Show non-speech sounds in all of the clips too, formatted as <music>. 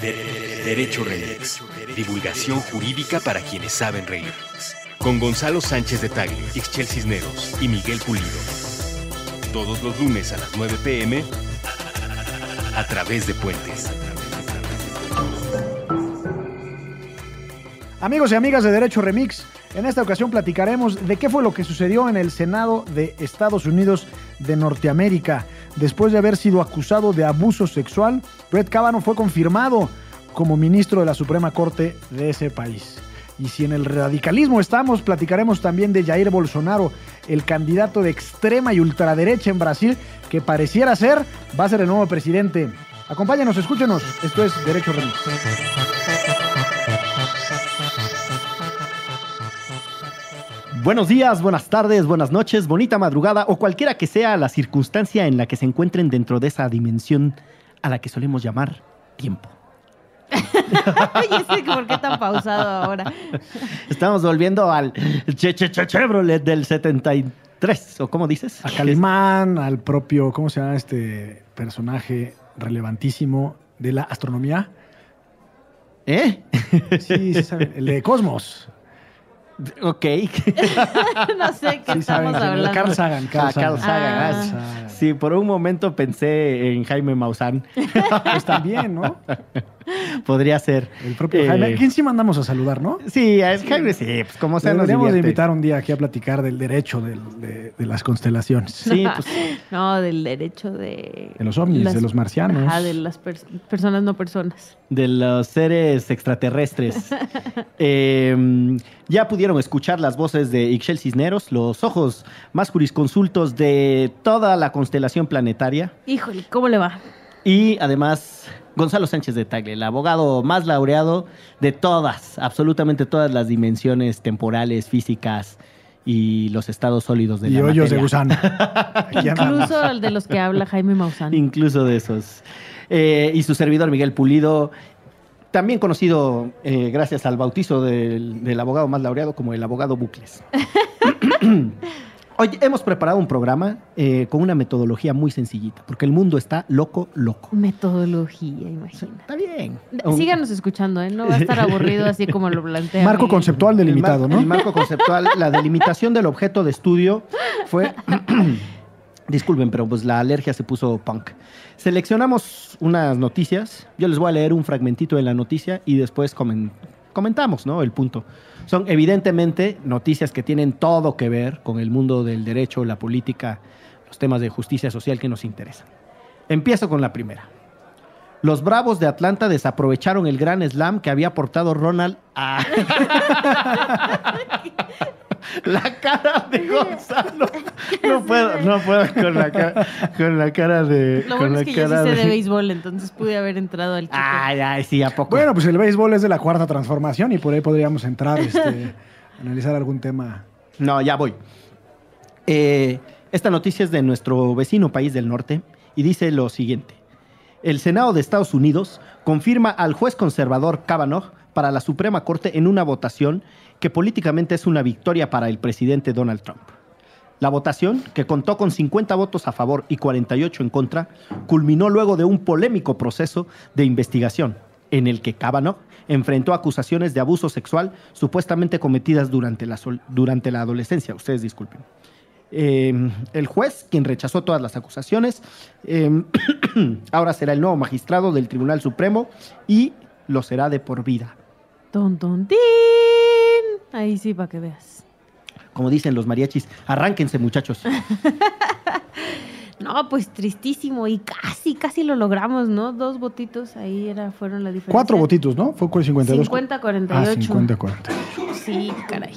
De- Derecho Remix. Divulgación jurídica para quienes saben reír. Con Gonzalo Sánchez de Tagle, Ixchel Cisneros y Miguel Pulido. Todos los lunes a las 9 pm a través de Puentes. Amigos y amigas de Derecho Remix, en esta ocasión platicaremos de qué fue lo que sucedió en el Senado de Estados Unidos de Norteamérica. Después de haber sido acusado de abuso sexual, Brett Kavanaugh fue confirmado como ministro de la Suprema Corte de ese país. Y si en el radicalismo estamos, platicaremos también de Jair Bolsonaro, el candidato de extrema y ultraderecha en Brasil, que pareciera ser va a ser el nuevo presidente. Acompáñenos, escúchenos. Esto es Derecho Remix. Buenos días, buenas tardes, buenas noches, bonita madrugada o cualquiera que sea la circunstancia en la que se encuentren dentro de esa dimensión a la que solemos llamar tiempo. <laughs> Oye, ese, ¿por qué tan pausado ahora? Estamos volviendo al che, che, che- Chevrolet del 73, ¿o cómo dices? A Calimán, al propio, ¿cómo se llama este personaje relevantísimo de la astronomía? ¿Eh? Sí, sí el de Cosmos. Ok. <laughs> no sé qué Sí saben, estamos es. hablando. Carl Sagan. Carl Ah, Carl Sagan. Ah. ah, Carl Sagan. Sí, por un momento pensé en Jaime Maussan. <laughs> Pues también, ¿no? Podría ser. El propio Eh, Jaime. ¿Quién sí mandamos a saludar, no? Sí, es Jaime, sí, pues como sea, nos Deberíamos de divierte. invitar un día aquí a platicar del derecho del- de, de las constelaciones. Sí, pues <laughs> No, del derecho de... De los ovnis, de los marcianos. Ajá, de las pers- personas no personas. de los seres extraterrestres. Eh, ya pudieron escuchar las voces de Ixchel Cisneros, los ojos más jurisconsultos de toda la constelación planetaria. Híjole, ¿cómo le va? Y además, Gonzalo Sánchez de Tagle, el abogado más laureado de todas, absolutamente todas las dimensiones temporales, físicas y los estados sólidos de y la hoyos de materia. gusano. <laughs> Aquí andamos. Incluso el de los que habla Jaime Maussan. Incluso de esos. Eh, y su servidor Miguel Pulido, también conocido eh, gracias al bautizo del, del abogado más laureado como el abogado Bucles. <laughs> Hoy hemos preparado un programa eh, con una metodología muy sencillita, porque el mundo está loco, loco. Metodología, imagina. Está bien. Síganos escuchando, ¿eh? No va a estar aburrido así como lo plantea. Marco conceptual El mar- delimitado, ¿no? El marco conceptual, la delimitación del objeto de estudio fue. <laughs> Disculpen, pero pues la alergia se puso punk. Seleccionamos unas noticias. Yo les voy a leer un fragmentito de la noticia y después comen- comentamos, ¿no? El punto. Son evidentemente noticias que tienen todo que ver con el mundo del derecho, la política, los temas de justicia social que nos interesan. Empiezo con la primera. Los Bravos de Atlanta desaprovecharon el gran slam que había aportado Ronald a... <laughs> <laughs> la cara de Gonzalo. <laughs> No puedo, no puedo con la cara, con la cara de... Lo con bueno la es que yo sí sé de béisbol, entonces pude haber entrado al chico. Ay, ay, sí, ¿a poco? Bueno, pues el béisbol es de la cuarta transformación y por ahí podríamos entrar, este, <laughs> analizar algún tema. No, ya voy. Eh, esta noticia es de nuestro vecino país del norte y dice lo siguiente. El Senado de Estados Unidos confirma al juez conservador Kavanaugh para la Suprema Corte en una votación que políticamente es una victoria para el presidente Donald Trump. La votación, que contó con 50 votos a favor y 48 en contra, culminó luego de un polémico proceso de investigación en el que Kavanaugh enfrentó acusaciones de abuso sexual supuestamente cometidas durante la, durante la adolescencia. Ustedes disculpen. Eh, el juez, quien rechazó todas las acusaciones, eh, <clears throat> ahora será el nuevo magistrado del Tribunal Supremo y lo será de por vida. Ahí sí, para que veas. Como dicen los mariachis, arránquense muchachos. <laughs> No, pues tristísimo y casi, casi lo logramos, ¿no? Dos votitos, ahí era, fueron la diferencia. Cuatro votitos, ¿no? Fue con 52. 50, 48. Ah, 50, 48. Sí, caray.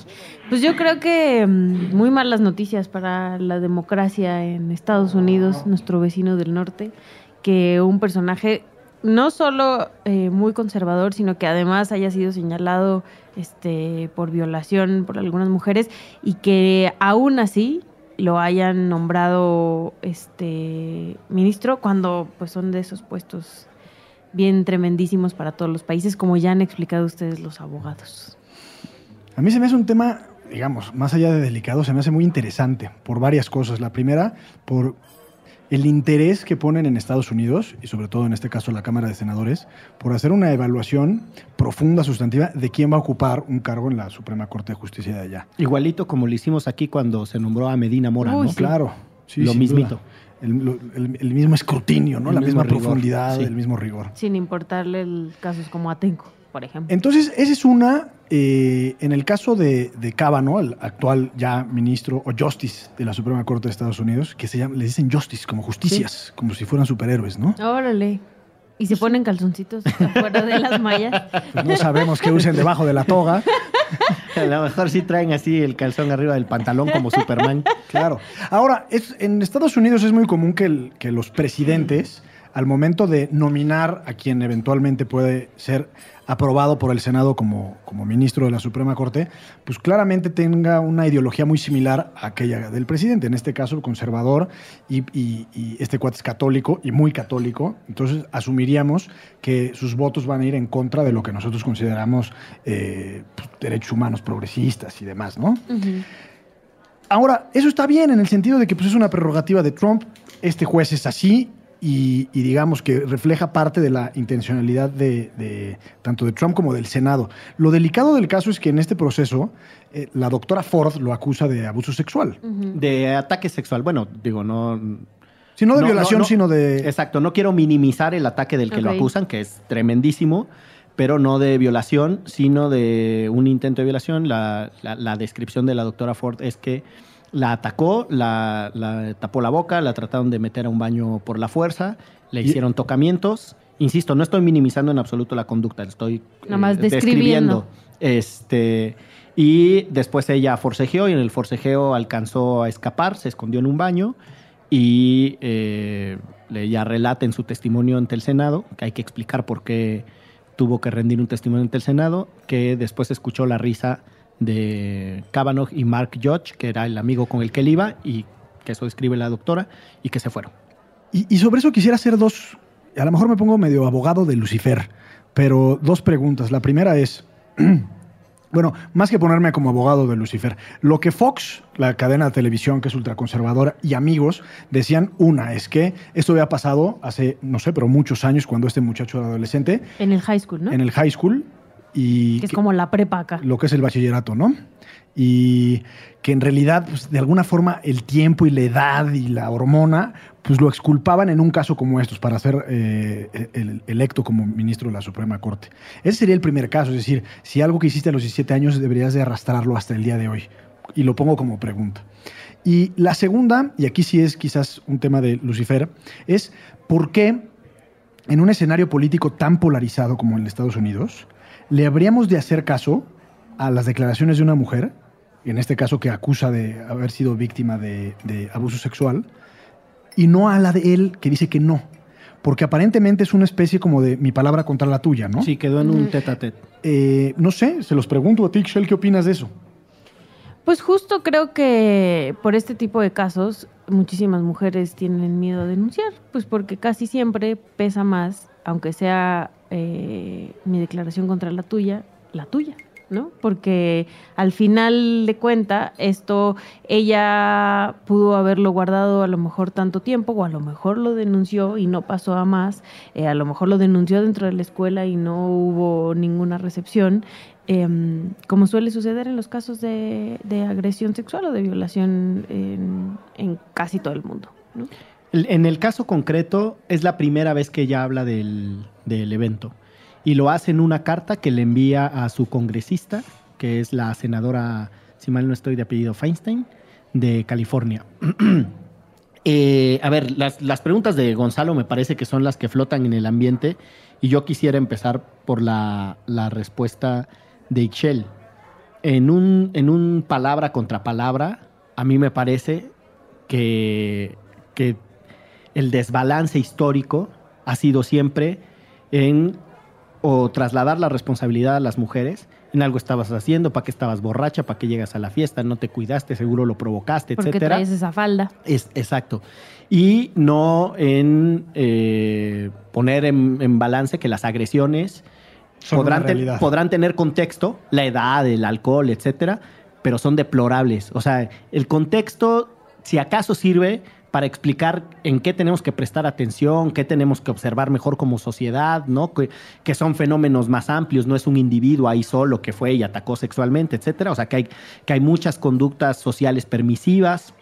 Pues yo creo que mm, muy malas noticias para la democracia en Estados Unidos, nuestro vecino del norte, que un personaje no solo eh, muy conservador, sino que además haya sido señalado este, por violación por algunas mujeres y que aún así lo hayan nombrado este ministro cuando pues son de esos puestos bien tremendísimos para todos los países, como ya han explicado ustedes los abogados. A mí se me hace un tema, digamos, más allá de delicado, se me hace muy interesante por varias cosas. La primera, por el interés que ponen en Estados Unidos, y sobre todo en este caso la Cámara de Senadores, por hacer una evaluación profunda, sustantiva, de quién va a ocupar un cargo en la Suprema Corte de Justicia de allá. Igualito como lo hicimos aquí cuando se nombró a Medina Mora, Uy, ¿no? sí. Claro. sí, Lo mismito. duda. El, lo- el- el mismo escrutinio, ¿no? El la misma rigor, profundidad, sí. el mismo rigor. Sin importarle el casos como Atenco, por ejemplo. Entonces, esa es una. eh, en el caso de, de Kavanaugh, el actual ya ministro o justice de la Suprema Corte de Estados Unidos, que se llama, le dicen justice, como justicias, como si fueran superhéroes, ¿no? Órale. Y se ponen calzoncitos afuera de las mallas. <laughs> Pues no sabemos qué usen debajo de la toga. <laughs> A lo mejor sí traen así el calzón arriba del pantalón como Superman. Claro. Ahora, es, en Estados Unidos es muy común que, el- que los presidentes, al momento de nominar a quien eventualmente puede ser aprobado por el Senado como, como ministro de la Suprema Corte, pues claramente tenga una ideología muy similar a aquella del presidente, en este caso conservador, y, y- y este cuate es católico y muy católico, entonces asumiríamos que sus votos van a ir en contra de lo que nosotros consideramos eh, pues, derechos humanos progresistas y demás, ¿no? Ahora, eso está bien en el sentido de que pues, es una prerrogativa de Trump. Este juez es así y, y digamos que refleja parte de la intencionalidad de, de- tanto de Trump como del Senado. Lo delicado del caso es que en este proceso eh, la doctora Ford lo acusa de abuso sexual. De ataque sexual. Bueno, digo, no. Sí, no de No, violación, no, no. sino de... Exacto, no quiero minimizar el ataque del que lo acusan, que es tremendísimo, pero no de violación, sino de un intento de violación. La, la- la descripción de la doctora Ford es que la atacó, la, la tapó la boca, la trataron de meter a un baño por la fuerza, le hicieron tocamientos. Insisto, no estoy minimizando en absoluto la conducta, estoy eh, Nada más describiendo. Este, y después ella forcejeó y en el forcejeo alcanzó a escapar, se escondió en un baño y eh, le- ella relata en su testimonio ante el Senado, que hay que explicar por qué tuvo que rendir un testimonio ante el Senado, que después escuchó la risa de Kavanaugh y Mark Judge, que era el amigo con el que él iba, y que eso describe la doctora, y que se fueron. Y, y sobre eso quisiera hacer dos, a lo mejor me pongo medio abogado de Lucifer, pero dos preguntas. La primera es, <clears throat> bueno, más que ponerme como abogado de Lucifer, lo que Fox, la cadena de televisión que es ultraconservadora, y amigos decían, una, es que esto había pasado hace, no sé, pero muchos años cuando este muchacho era adolescente, En el high school, ¿no? en el high school, y que es que- como la prepa acá. lo que es el bachillerato, ¿no? Y que en realidad, pues, de alguna forma, el tiempo y la edad y la hormona, pues lo exculpaban en un caso como estos para ser eh, el- electo como ministro de la Suprema Corte. Ese sería el primer caso, es decir, si algo que hiciste a los 17 años deberías de arrastrarlo hasta el día de hoy. Y lo pongo como pregunta. Y la segunda, y aquí sí es quizás un tema de Lucifer, es por qué en un escenario político tan polarizado como en Estados Unidos, le habríamos de hacer caso a las declaraciones de una mujer, en este caso que acusa de haber sido víctima de, de abuso sexual, y no a la de él que dice que no. Porque aparentemente es una especie como de mi palabra contra la tuya, ¿no? Sí, quedó en un tete a tete. Eh, no sé, se los pregunto a ti, Shell, ¿qué opinas de eso? Pues justo creo que por este tipo de casos muchísimas mujeres tienen miedo a denunciar, pues porque casi siempre pesa más, aunque sea eh, mi declaración contra la tuya, la tuya, ¿no? Porque al final de cuenta esto ella pudo haberlo guardado a lo mejor tanto tiempo o a lo mejor lo denunció y no pasó a más, eh, a lo mejor lo denunció dentro de la escuela y no hubo ninguna recepción em, como suele suceder en los casos de, agresión sexual o de violación en casi todo el mundo. ¿no? En el caso concreto, es la primera vez que ella habla del, del evento. Y lo hace en una carta que le envía a su congresista, que es la senadora, si mal no estoy de apellido, Feinstein, de California. <clears throat> Eh, a ver, las, las preguntas de Gonzalo me parece que son las que flotan en el ambiente. Y yo quisiera empezar por la, la respuesta de Ixchel. En un, en un palabra contra palabra, a mí me parece que, que el desbalance histórico ha sido siempre en o trasladar la responsabilidad a las mujeres. En algo estabas haciendo, para qué estabas borracha, para qué llegas a la fiesta, no te cuidaste, seguro lo provocaste, Porque etcétera. traes esa falda. Es, exacto. Y no en eh, poner en, en balance que las agresiones Son podrán, podrán tener contexto, la edad, el alcohol, etcétera, pero son deplorables. O sea, el contexto, si acaso sirve para explicar en qué tenemos que prestar atención, qué tenemos que observar mejor como sociedad, ¿no? Que, que, son fenómenos más amplios, no es un individuo ahí solo que fue y atacó sexualmente, etcétera. O sea, que hay, que hay muchas conductas sociales permisivas.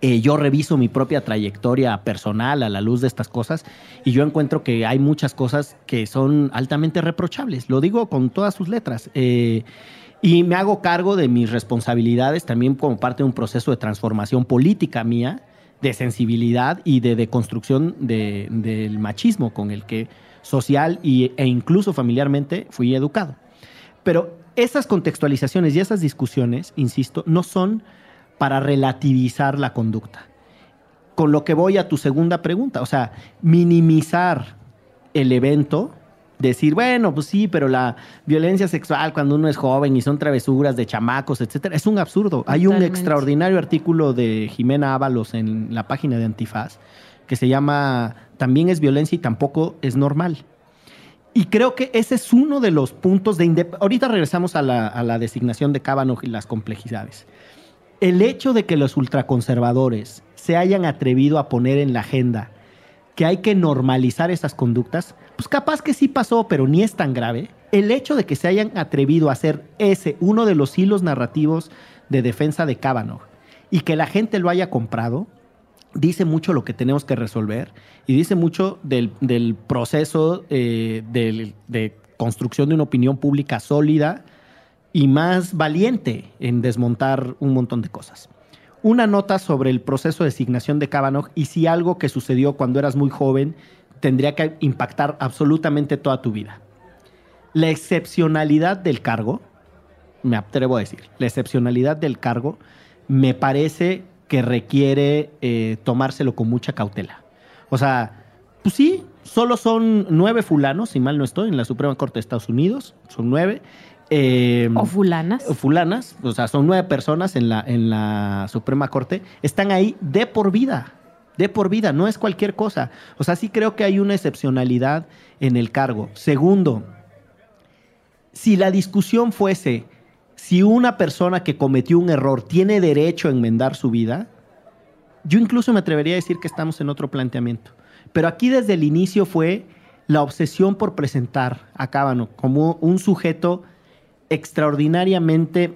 Eh, yo reviso mi propia trayectoria personal a la luz de estas cosas y yo encuentro que hay muchas cosas que son altamente reprochables. Lo digo con todas sus letras. Eh, y me hago cargo de mis responsabilidades también como parte de un proceso de transformación política mía de sensibilidad y de deconstrucción de, del machismo con el que social y, e incluso familiarmente fui educado. Pero esas contextualizaciones y esas discusiones, insisto, no son para relativizar la conducta. Con lo que voy a tu segunda pregunta, o sea, minimizar el evento decir, bueno, pues sí, pero la violencia sexual cuando uno es joven y son travesuras de chamacos, etcétera, es un absurdo. Hay un extraordinario artículo de Jimena Ábalos en la página de Antifaz que se llama También es violencia y tampoco es normal. Y creo que ese es uno de los puntos de... Ahorita regresamos a la, a la designación de Kavanaugh y las complejidades. El hecho de que los ultraconservadores se hayan atrevido a poner en la agenda que hay que normalizar esas conductas, pues capaz que sí pasó, pero ni es tan grave. El hecho de que se hayan atrevido a hacer ese uno de los hilos narrativos de defensa de Kavanaugh y que la gente lo haya comprado, dice mucho lo que tenemos que resolver y dice mucho del, proceso eh, de construcción de una opinión pública sólida y más valiente en desmontar un montón de cosas una nota sobre el proceso de designación de Kavanaugh y si algo que sucedió cuando eras muy joven tendría que impactar absolutamente toda tu vida. La excepcionalidad del cargo, me atrevo a decir, la excepcionalidad del cargo me parece que requiere eh, tomárselo con mucha cautela. O sea, pues sí, solo son nueve fulanos, si mal no estoy, en la Suprema Corte de Estados Unidos, son nueve, eh, o fulanas. O fulanas, o sea, son nueve personas en la, en la Suprema Corte, están ahí de por vida, de por vida, no es cualquier cosa. O sea, sí creo que hay una excepcionalidad en el cargo. Segundo, si la discusión fuese si una persona que cometió un error tiene derecho a enmendar su vida, yo incluso me atrevería a decir que estamos en otro planteamiento. Pero aquí desde el inicio fue la obsesión por presentar a Cábano como un sujeto extraordinariamente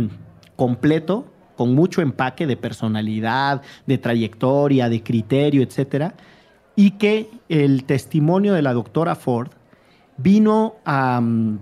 <clears throat> completo, con mucho empaque de personalidad, de trayectoria, de criterio, etcétera, y que el testimonio de la doctora Ford vino a, mm,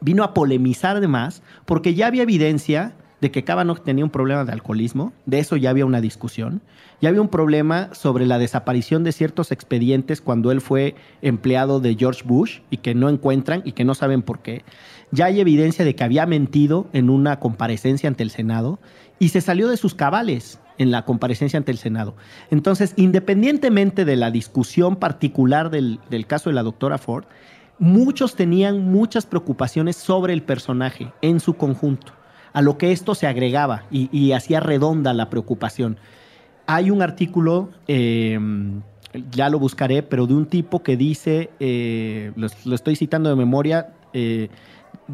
vino a polemizar además, porque ya había evidencia de que Kavanaugh tenía un problema de alcoholismo, de eso ya había una discusión, ya había un problema sobre la desaparición de ciertos expedientes cuando él fue empleado de George Bush y que no encuentran y que no saben por qué ya hay evidencia de que había mentido en una comparecencia ante el Senado y se salió de sus cabales en la comparecencia ante el Senado. Entonces, independientemente de la discusión particular del, caso de la doctora Ford, muchos tenían muchas preocupaciones sobre el personaje en su conjunto, a lo que esto se agregaba y, hacía redonda la preocupación. Hay un artículo, em, ya lo buscaré, pero de un tipo que dice, eh, lo, estoy citando de memoria, eh,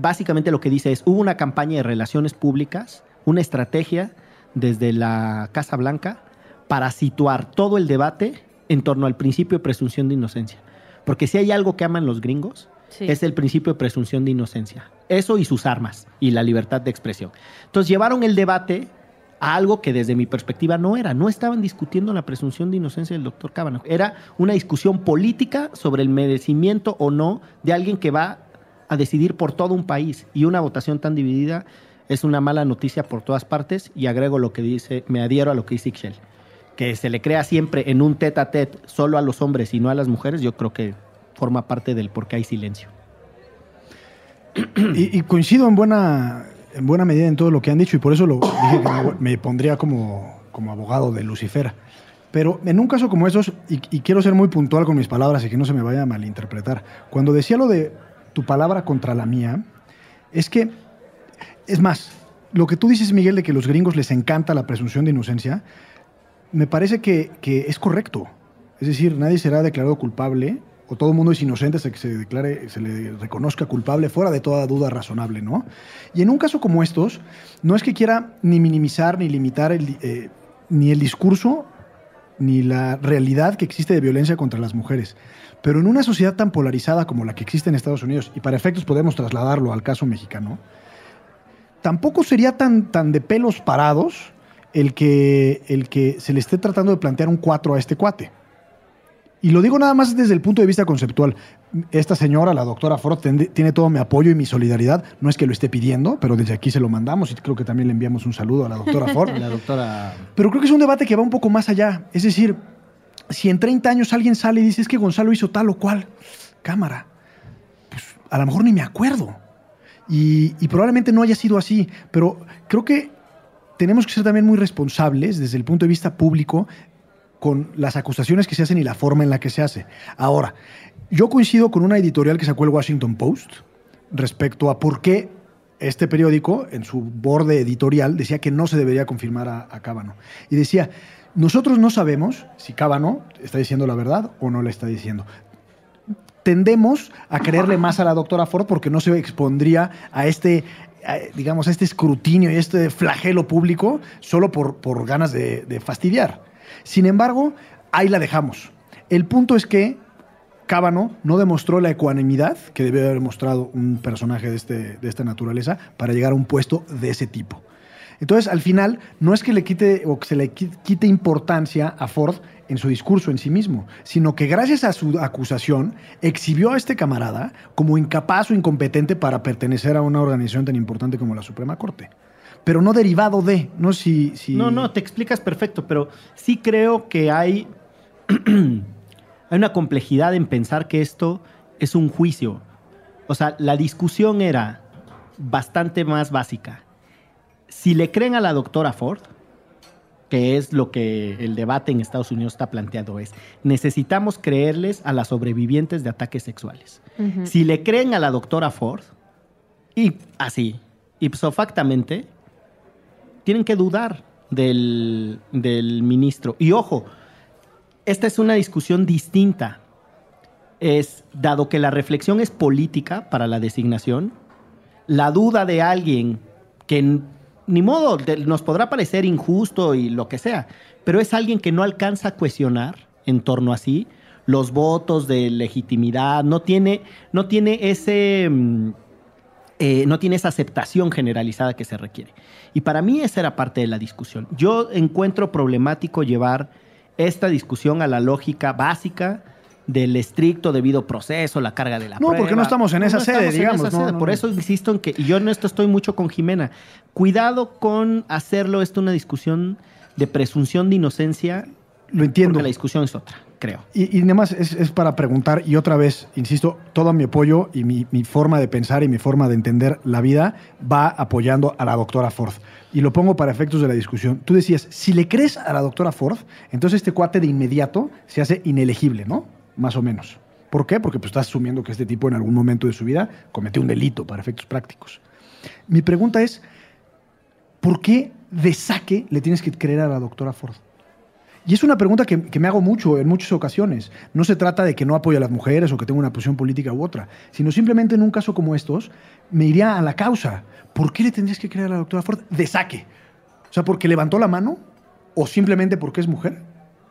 básicamente lo que dice es, hubo una campaña de relaciones públicas, una estrategia desde la Casa Blanca para situar todo el debate en torno al principio de presunción de inocencia. Porque si hay algo que aman los gringos, es el principio de presunción de inocencia. Eso y sus armas y la libertad de expresión. Entonces llevaron el debate a algo que desde mi perspectiva no era. No estaban discutiendo la presunción de inocencia del doctor Kavanaugh. Era una discusión política sobre el merecimiento o no de alguien que va a decidir por todo un país y una votación tan dividida es una mala noticia por todas partes y agrego lo que dice, me adhiero a lo que dice Ixchel, que se le crea siempre en un tete a tete solo a los hombres y no a las mujeres, yo creo que forma parte del por qué hay silencio. Y, coincido en buena, en buena medida en todo lo que han dicho y por eso lo me, pondría como, como abogado de Lucifer. Pero en un caso como esos, y, y, quiero ser muy puntual con mis palabras y que no se me vaya a malinterpretar, cuando decía lo de tu palabra contra la mía, es que, es más, lo que tú dices, Miguel, de que a los gringos les encanta la presunción de inocencia, me parece que, es correcto. Es decir, nadie será declarado culpable o todo el mundo es inocente hasta que se declare, se le reconozca culpable fuera de toda duda razonable, ¿no? Y en un caso como estos, no es que quiera ni minimizar ni limitar eh, ni el discurso ni la realidad que existe de violencia contra las mujeres. Pero en una sociedad tan polarizada como la que existe en Estados Unidos, y para efectos podemos trasladarlo al caso mexicano, tampoco sería tan, tan de pelos parados el que, el que se le esté tratando de plantear un 4 a este cuate. Y lo digo nada más desde el punto de vista conceptual. Esta señora, la doctora Ford, tiene todo mi apoyo y mi solidaridad. No es que lo esté pidiendo, pero desde aquí se lo mandamos y creo que también le enviamos un saludo a la doctora Ford. <laughs> la doctora... Pero creo que es un debate que va un poco más allá. Es decir, si en 30 años alguien sale y dice es que Gonzalo hizo tal o cual, cámara, pues a lo mejor ni me acuerdo. Y, y probablemente no haya sido así, pero creo que tenemos que ser también muy responsables desde el punto de vista público con las acusaciones que se hacen y la forma en la que se hace. Ahora, yo coincido con una editorial que sacó el Washington Post respecto a por qué este periódico, en su borde editorial, decía que no se debería confirmar a, a Cábano. Y decía, nosotros no sabemos si Cábano está diciendo la verdad o no la está diciendo. Tendemos a creerle más a la doctora Ford porque no se expondría a este, digamos, este escrutinio y este flagelo público solo por, ganas de fastidiar. Sin embargo, ahí la dejamos. El punto es que Cábano no demostró la ecuanimidad que debe haber mostrado un personaje de, este, de esta naturaleza para llegar a un puesto de ese tipo. Entonces, al final, no es que le quite o que se le quite importancia a Ford en su discurso en sí mismo, sino que gracias a su acusación exhibió a este camarada como incapaz o incompetente para pertenecer a una organización tan importante como la Suprema Corte. Pero no derivado de, no si, si... No, no, te explicas perfecto, pero sí creo que hay, <clears throat> hay una complejidad en pensar que esto es un juicio. O sea, la discusión era bastante más básica si le creen a la doctora Ford, que es lo que el debate en Estados Unidos está planteando, es necesitamos creerles a las sobrevivientes de ataques sexuales. Si le creen a la doctora Ford, y así, ipso factamente, tienen que dudar del, del ministro. Y ojo, esta es una discusión distinta. Es, dado que la reflexión es política para la designación, la duda de alguien que ni modo, nos podrá parecer injusto y lo que sea, pero es alguien que no alcanza a cuestionar en torno a sí los votos de legitimidad, no tiene, no tiene ese... Eh, no tiene esa aceptación generalizada que se requiere. Y para mí esa era parte de la discusión. Yo encuentro problemático llevar esta discusión a la lógica básica del estricto debido proceso, la carga de la no, prueba. No, porque no estamos en esa sede, digamos. Por eso insisto en que, y yo en esto estoy mucho con Jimena, cuidado con hacerlo esto una discusión de presunción de inocencia. Lo entiendo. Porque la discusión es otra, creo. Y, y además es, es, para preguntar, y otra vez, insisto, todo mi apoyo y mi, mi forma de pensar y mi forma de entender la vida va apoyando a la doctora Ford y lo pongo para efectos de la discusión. Tú decías, si le crees a la doctora Ford, entonces este cuate de inmediato se hace inelegible, ¿no? más o menos. ¿Por qué? Porque pues, estás asumiendo que este tipo en algún momento de su vida cometió un delito para efectos prácticos. Mi pregunta es, ¿por qué de saque le tienes que creer a la doctora Ford? Y es una pregunta que, me hago mucho en muchas ocasiones. No se trata de que no apoye a las mujeres o que tenga una posición política u otra, sino simplemente en un caso como estos me iría a la causa. ¿Por qué le tendrías que creer a la doctora Ford de saque? O sea, porque levantó la mano o simplemente porque es mujer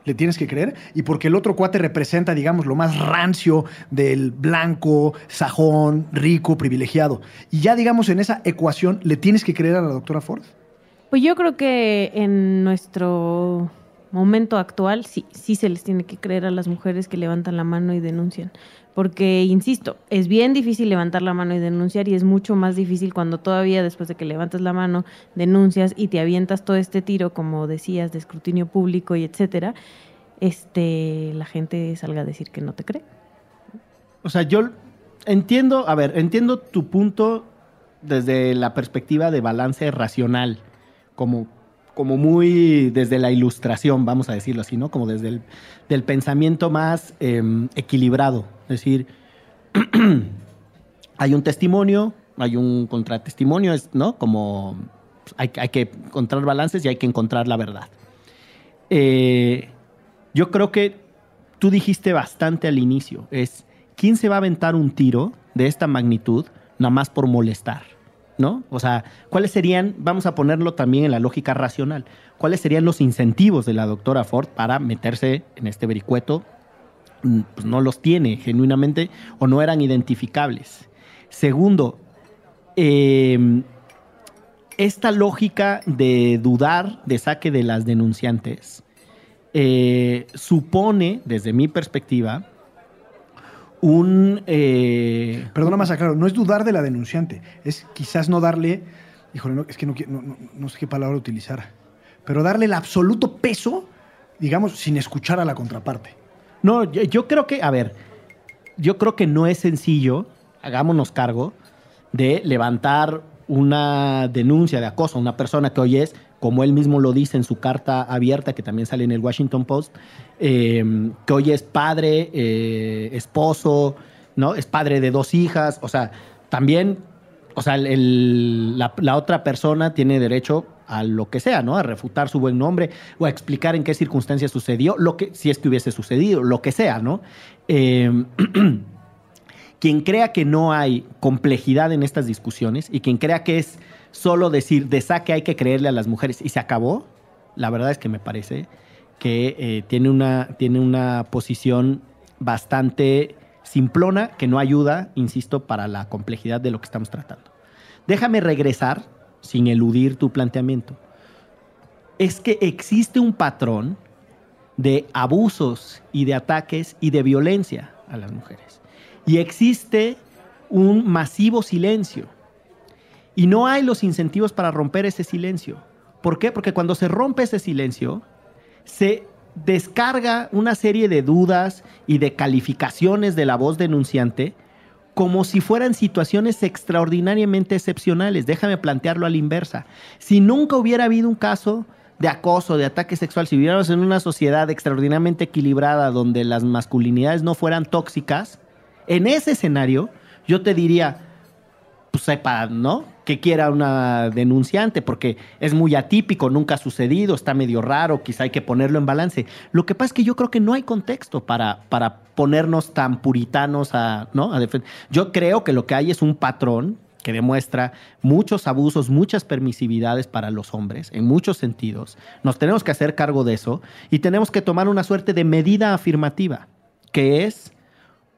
le tienes que creer, y porque el otro cuate representa, digamos, lo más rancio del blanco, sajón, rico, privilegiado. Y ya, digamos, en esa ecuación, ¿le tienes que creer a la doctora Ford? Pues yo creo que en nuestro momento actual sí, sí se les tiene que creer a las mujeres que levantan la mano y denuncian. Porque, insisto, es bien difícil levantar la mano y denunciar y es mucho más difícil cuando todavía después de que levantas la mano, denuncias y te avientas todo este tiro, como decías, de escrutinio público y etcétera, este, la gente salga a decir que no te cree. O sea, yo entiendo, a ver, entiendo tu punto desde la perspectiva de balance racional, como como muy desde la ilustración, vamos a decirlo así, ¿no? Como desde el pensamiento más eh, equilibrado. Es decir, <clears throat> hay un testimonio, hay un contratestimonio, ¿no? Como hay, hay, que encontrar balances y hay que encontrar la verdad. Eh, yo creo que tú dijiste bastante al inicio, es, ¿quién se va a aventar un tiro de esta magnitud nada más por molestar? ¿No? O sea, ¿cuáles serían, vamos a ponerlo también en la lógica racional, cuáles serían los incentivos de la doctora Ford para meterse en este vericueto? Mm, pues no los tiene genuinamente o no eran identificables. Segundo, eh, esta lógica de dudar de saque de las denunciantes eh, supone, desde mi perspectiva, un... Eh, Perdona más aclaro, no es dudar de la denunciante, es quizás no darle, híjole, no, es que no, no, no, no sé qué palabra utilizar, pero darle el absoluto peso, digamos, sin escuchar a la contraparte. No, yo, yo creo que, a ver, yo creo que no es sencillo, hagámonos cargo, de levantar una denuncia de acoso a una persona que hoy es, como él mismo lo dice en su carta abierta, que también sale en el Washington Post, eh, que hoy es padre, eh, esposo, ¿no? Es padre de dos hijas, o sea, también, o sea, la, otra persona tiene derecho a lo que sea, ¿no? A refutar su buen nombre o a explicar en qué circunstancias sucedió, lo que, si es que hubiese sucedido, lo que sea, ¿no? Eh, <clears throat> quien crea que no hay complejidad en estas discusiones y quien crea que es solo decir de saque hay que creerle a las mujeres y se acabó, la verdad es que me parece que eh, tiene, una, tiene una posición bastante simplona que no ayuda, insisto, para la complejidad de lo que estamos tratando. Déjame regresar, sin eludir tu planteamiento. Es que existe un patrón de abusos y de ataques y de violencia a las mujeres. Y existe un masivo silencio. Y no hay los incentivos para romper ese silencio. ¿Por qué? Porque cuando se rompe ese silencio, se descarga una serie de dudas y de calificaciones de la voz denunciante como si fueran situaciones extraordinariamente excepcionales. Déjame plantearlo a la inversa. Si nunca hubiera habido un caso de acoso, de ataque sexual, si viviéramos en una sociedad extraordinariamente equilibrada donde las masculinidades no fueran tóxicas, en ese escenario yo te diría, pues sepa, ¿no? Que quiera una denunciante, porque es muy atípico, nunca ha sucedido, está medio raro, quizá hay que ponerlo en balance. Lo que pasa es que yo creo que no hay contexto para, para ponernos tan puritanos a, ¿no? A yo creo que lo que hay es un patrón que demuestra muchos abusos, muchas permisividades para los hombres, en muchos sentidos. Nos tenemos que hacer cargo de eso y tenemos que tomar una suerte de medida afirmativa, que es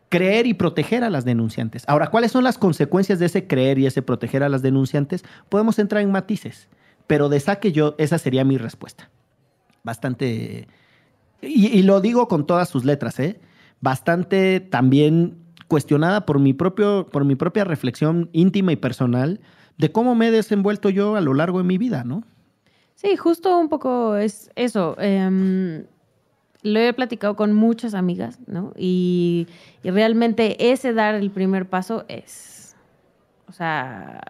creer y proteger a las denunciantes. Ahora, ¿cuáles son las consecuencias de ese creer y ese proteger a las denunciantes? Podemos entrar en matices, pero de saque yo, esa sería mi respuesta. Bastante, y, lo digo con todas sus letras, ¿eh? Bastante también cuestionada por mi, propio, por mi propia reflexión íntima y personal de cómo me he desenvuelto yo a lo largo de mi vida, ¿no? Sí, justo un poco es eso. em, lo he platicado con muchas amigas, ¿no? Y, y realmente ese dar el primer paso es, o sea,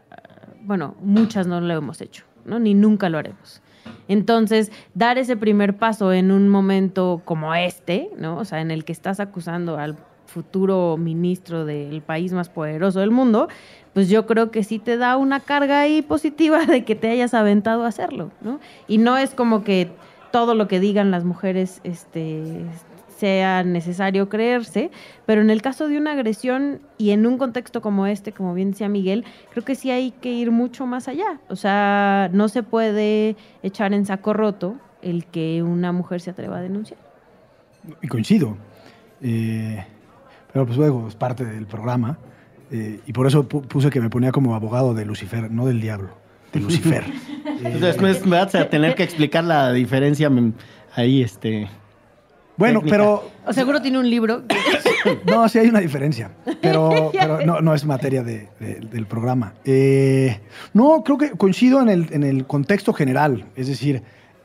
bueno, muchas no lo hemos hecho, ¿no? Ni nunca lo haremos. Entonces, dar ese primer paso en un momento como este, ¿no? O sea, en el que estás acusando al futuro ministro del país más poderoso del mundo, pues yo creo que sí te da una carga ahí positiva <laughs> de que te hayas aventado a hacerlo, ¿no? Y no es como que todo lo que digan las mujeres este, sea necesario creerse, pero en el caso de una agresión y en un contexto como este, como bien decía Miguel, creo que sí hay que ir mucho más allá. O sea, no se puede echar en saco roto el que una mujer se atreva a denunciar. Y coincido. Eh, pero pues luego es parte del programa. eh, y por eso pu- puse que me ponía como abogado de Lucifer, no del diablo, de Lucifer. <laughs> Después me vas a tener que explicar la diferencia ahí, este... bueno, técnica. pero O seguro tiene un libro. <coughs> No, sí hay una diferencia, pero, <laughs> pero no, no es materia de- de- del programa. Eh, no, creo que coincido en el, en el contexto general, es decir,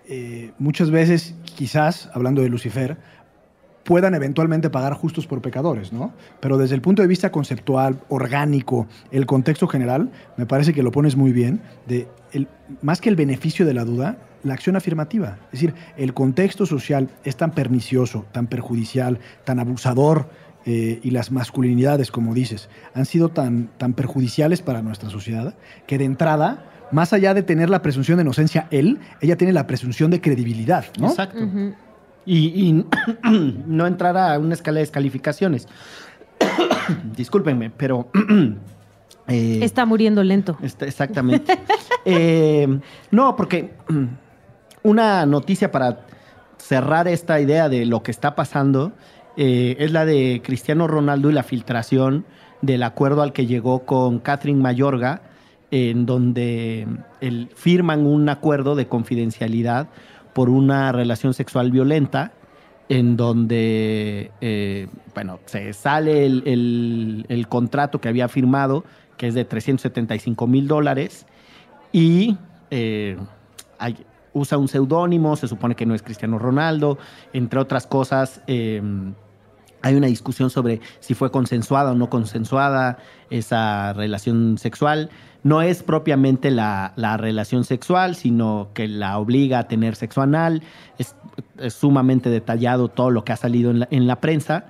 eh, muchas veces, quizás, hablando de Lucifer, puedan eventualmente pagar justos por pecadores, ¿no? Pero desde el punto de vista conceptual, orgánico, el contexto general, me parece que lo pones muy bien, de el, más que el beneficio de la duda, la acción afirmativa. Es decir, el contexto social es tan pernicioso, tan perjudicial, tan abusador, eh, y las masculinidades, como dices, han sido tan, tan perjudiciales para nuestra sociedad, que de entrada, más allá de tener la presunción de inocencia él, ella tiene la presunción de credibilidad, ¿no? Exacto. Y, y <clears throat> no entrar a una escala de descalificaciones. <coughs> Discúlpenme, pero <clears throat> Eh, Está muriendo lento. Está- exactamente. <laughs> Eh, no, porque <clears throat> una noticia para cerrar esta idea de lo que está pasando eh, es la de Cristiano Ronaldo y la filtración del acuerdo al que llegó con Catherine Mayorga, en donde el- firman un acuerdo de confidencialidad por una relación sexual violenta, en donde, eh, bueno, se sale el, el- contrato que había firmado, que es de 375 mil dólares, y eh, usa un seudónimo, se supone que no es Cristiano Ronaldo, entre otras cosas. eh, hay una discusión sobre si fue consensuada o no consensuada esa relación sexual. No es propiamente la, la relación sexual, sino que la obliga a tener sexo anal. Es, es sumamente detallado todo lo que ha salido en la, en la prensa.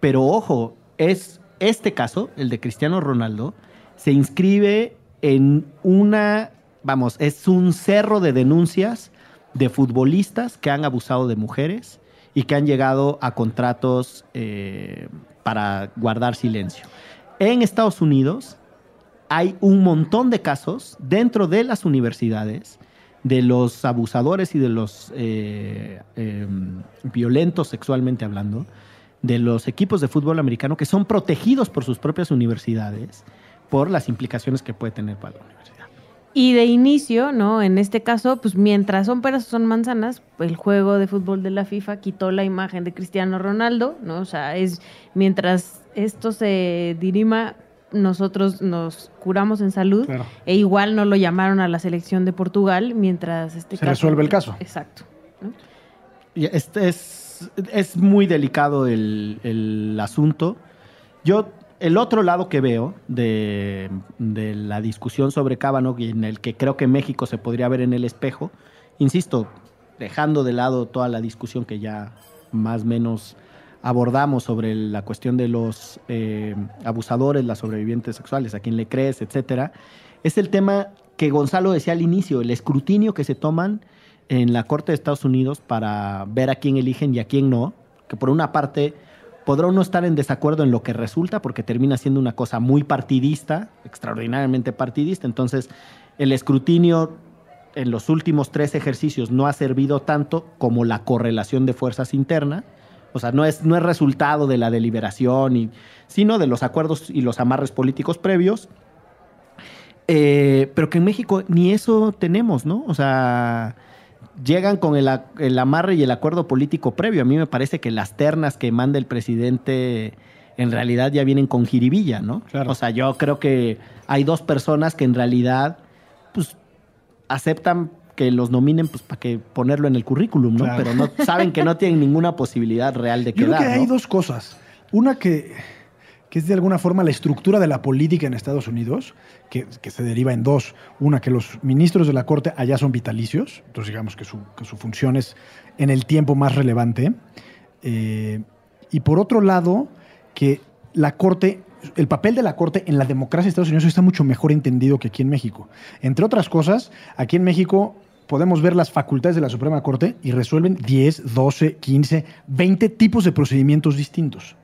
Pero ojo, es este caso, el de Cristiano Ronaldo, se inscribe en una, vamos, es un cerro de denuncias de futbolistas que han abusado de mujeres y que han llegado a contratos eh, para guardar silencio. En Estados Unidos hay un montón de casos dentro de las universidades de los abusadores y de los eh, eh, violentos sexualmente hablando, de los equipos de fútbol americano que son protegidos por sus propias universidades por las implicaciones que puede tener para la universidad. Y de inicio, ¿no? En este caso, pues mientras son peras o son manzanas, el juego de fútbol de la FIFA quitó la imagen de Cristiano Ronaldo, ¿no? O sea, es mientras esto se dirima, nosotros nos curamos en salud Claro. e igual no lo llamaron a la selección de Portugal mientras este Se resuelve el caso. Exacto. ¿no? Y este es, es muy delicado el, el asunto. Yo, el otro lado que veo de, la discusión sobre Kavanaugh y en el que creo que México se podría ver en el espejo, insisto, dejando de lado toda la discusión que ya más o menos abordamos sobre la cuestión de los eh, abusadores, las sobrevivientes sexuales, a quién le crees, etcétera, es el tema que Gonzalo decía al inicio, el escrutinio que se toman en la Corte de Estados Unidos para ver a quién eligen y a quién no, que por una parte podrá uno estar en desacuerdo en lo que resulta, porque termina siendo una cosa muy partidista, extraordinariamente partidista, entonces el escrutinio en los últimos tres ejercicios no ha servido tanto como la correlación de fuerzas interna, o sea, no es, no es resultado de la deliberación, y, sino de los acuerdos y los amarres políticos previos. Eh, pero que en México ni eso tenemos, ¿no? O sea, llegan con el, amarre y el acuerdo político previo. A mí me parece que las ternas que manda el presidente en realidad ya vienen con jiribilla, ¿no? Claro. O sea, yo creo que hay dos personas que en realidad, pues, aceptan que los nominen pues para que ponerlo en el currículum, ¿no? Claro. Pero no saben que no tienen ninguna posibilidad real de Yo creo quedar, que hay ¿no? dos cosas. Una que, que es de alguna forma la estructura de la política en Estados Unidos, que, que se deriva en dos. Una, que los ministros de la Corte allá son vitalicios, entonces digamos que su, que su función es en el tiempo más relevante. Eh, y por otro lado, que la Corte, el papel de la Corte en la democracia de Estados Unidos está mucho mejor entendido que aquí en México. Entre otras cosas, aquí en México podemos ver las facultades de la Suprema Corte y resuelven 10, 12, 15, 20 tipos de procedimientos distintos.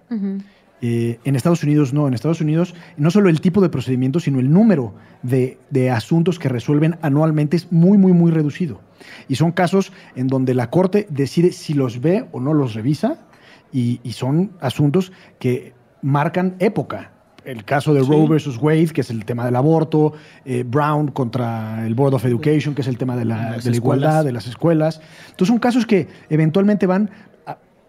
Eh, en Estados Unidos no, en Estados Unidos no solo el tipo de procedimiento, sino el número de, de asuntos que resuelven anualmente es muy, muy, muy reducido. Y son casos en donde la Corte decide si los ve o no los revisa y, y son asuntos que marcan época. El caso de Sí. Roe versus Wade, que es el tema del aborto, eh, Brown contra el Board of Education, que es el tema de la, de la igualdad, de las escuelas. Entonces son casos que eventualmente van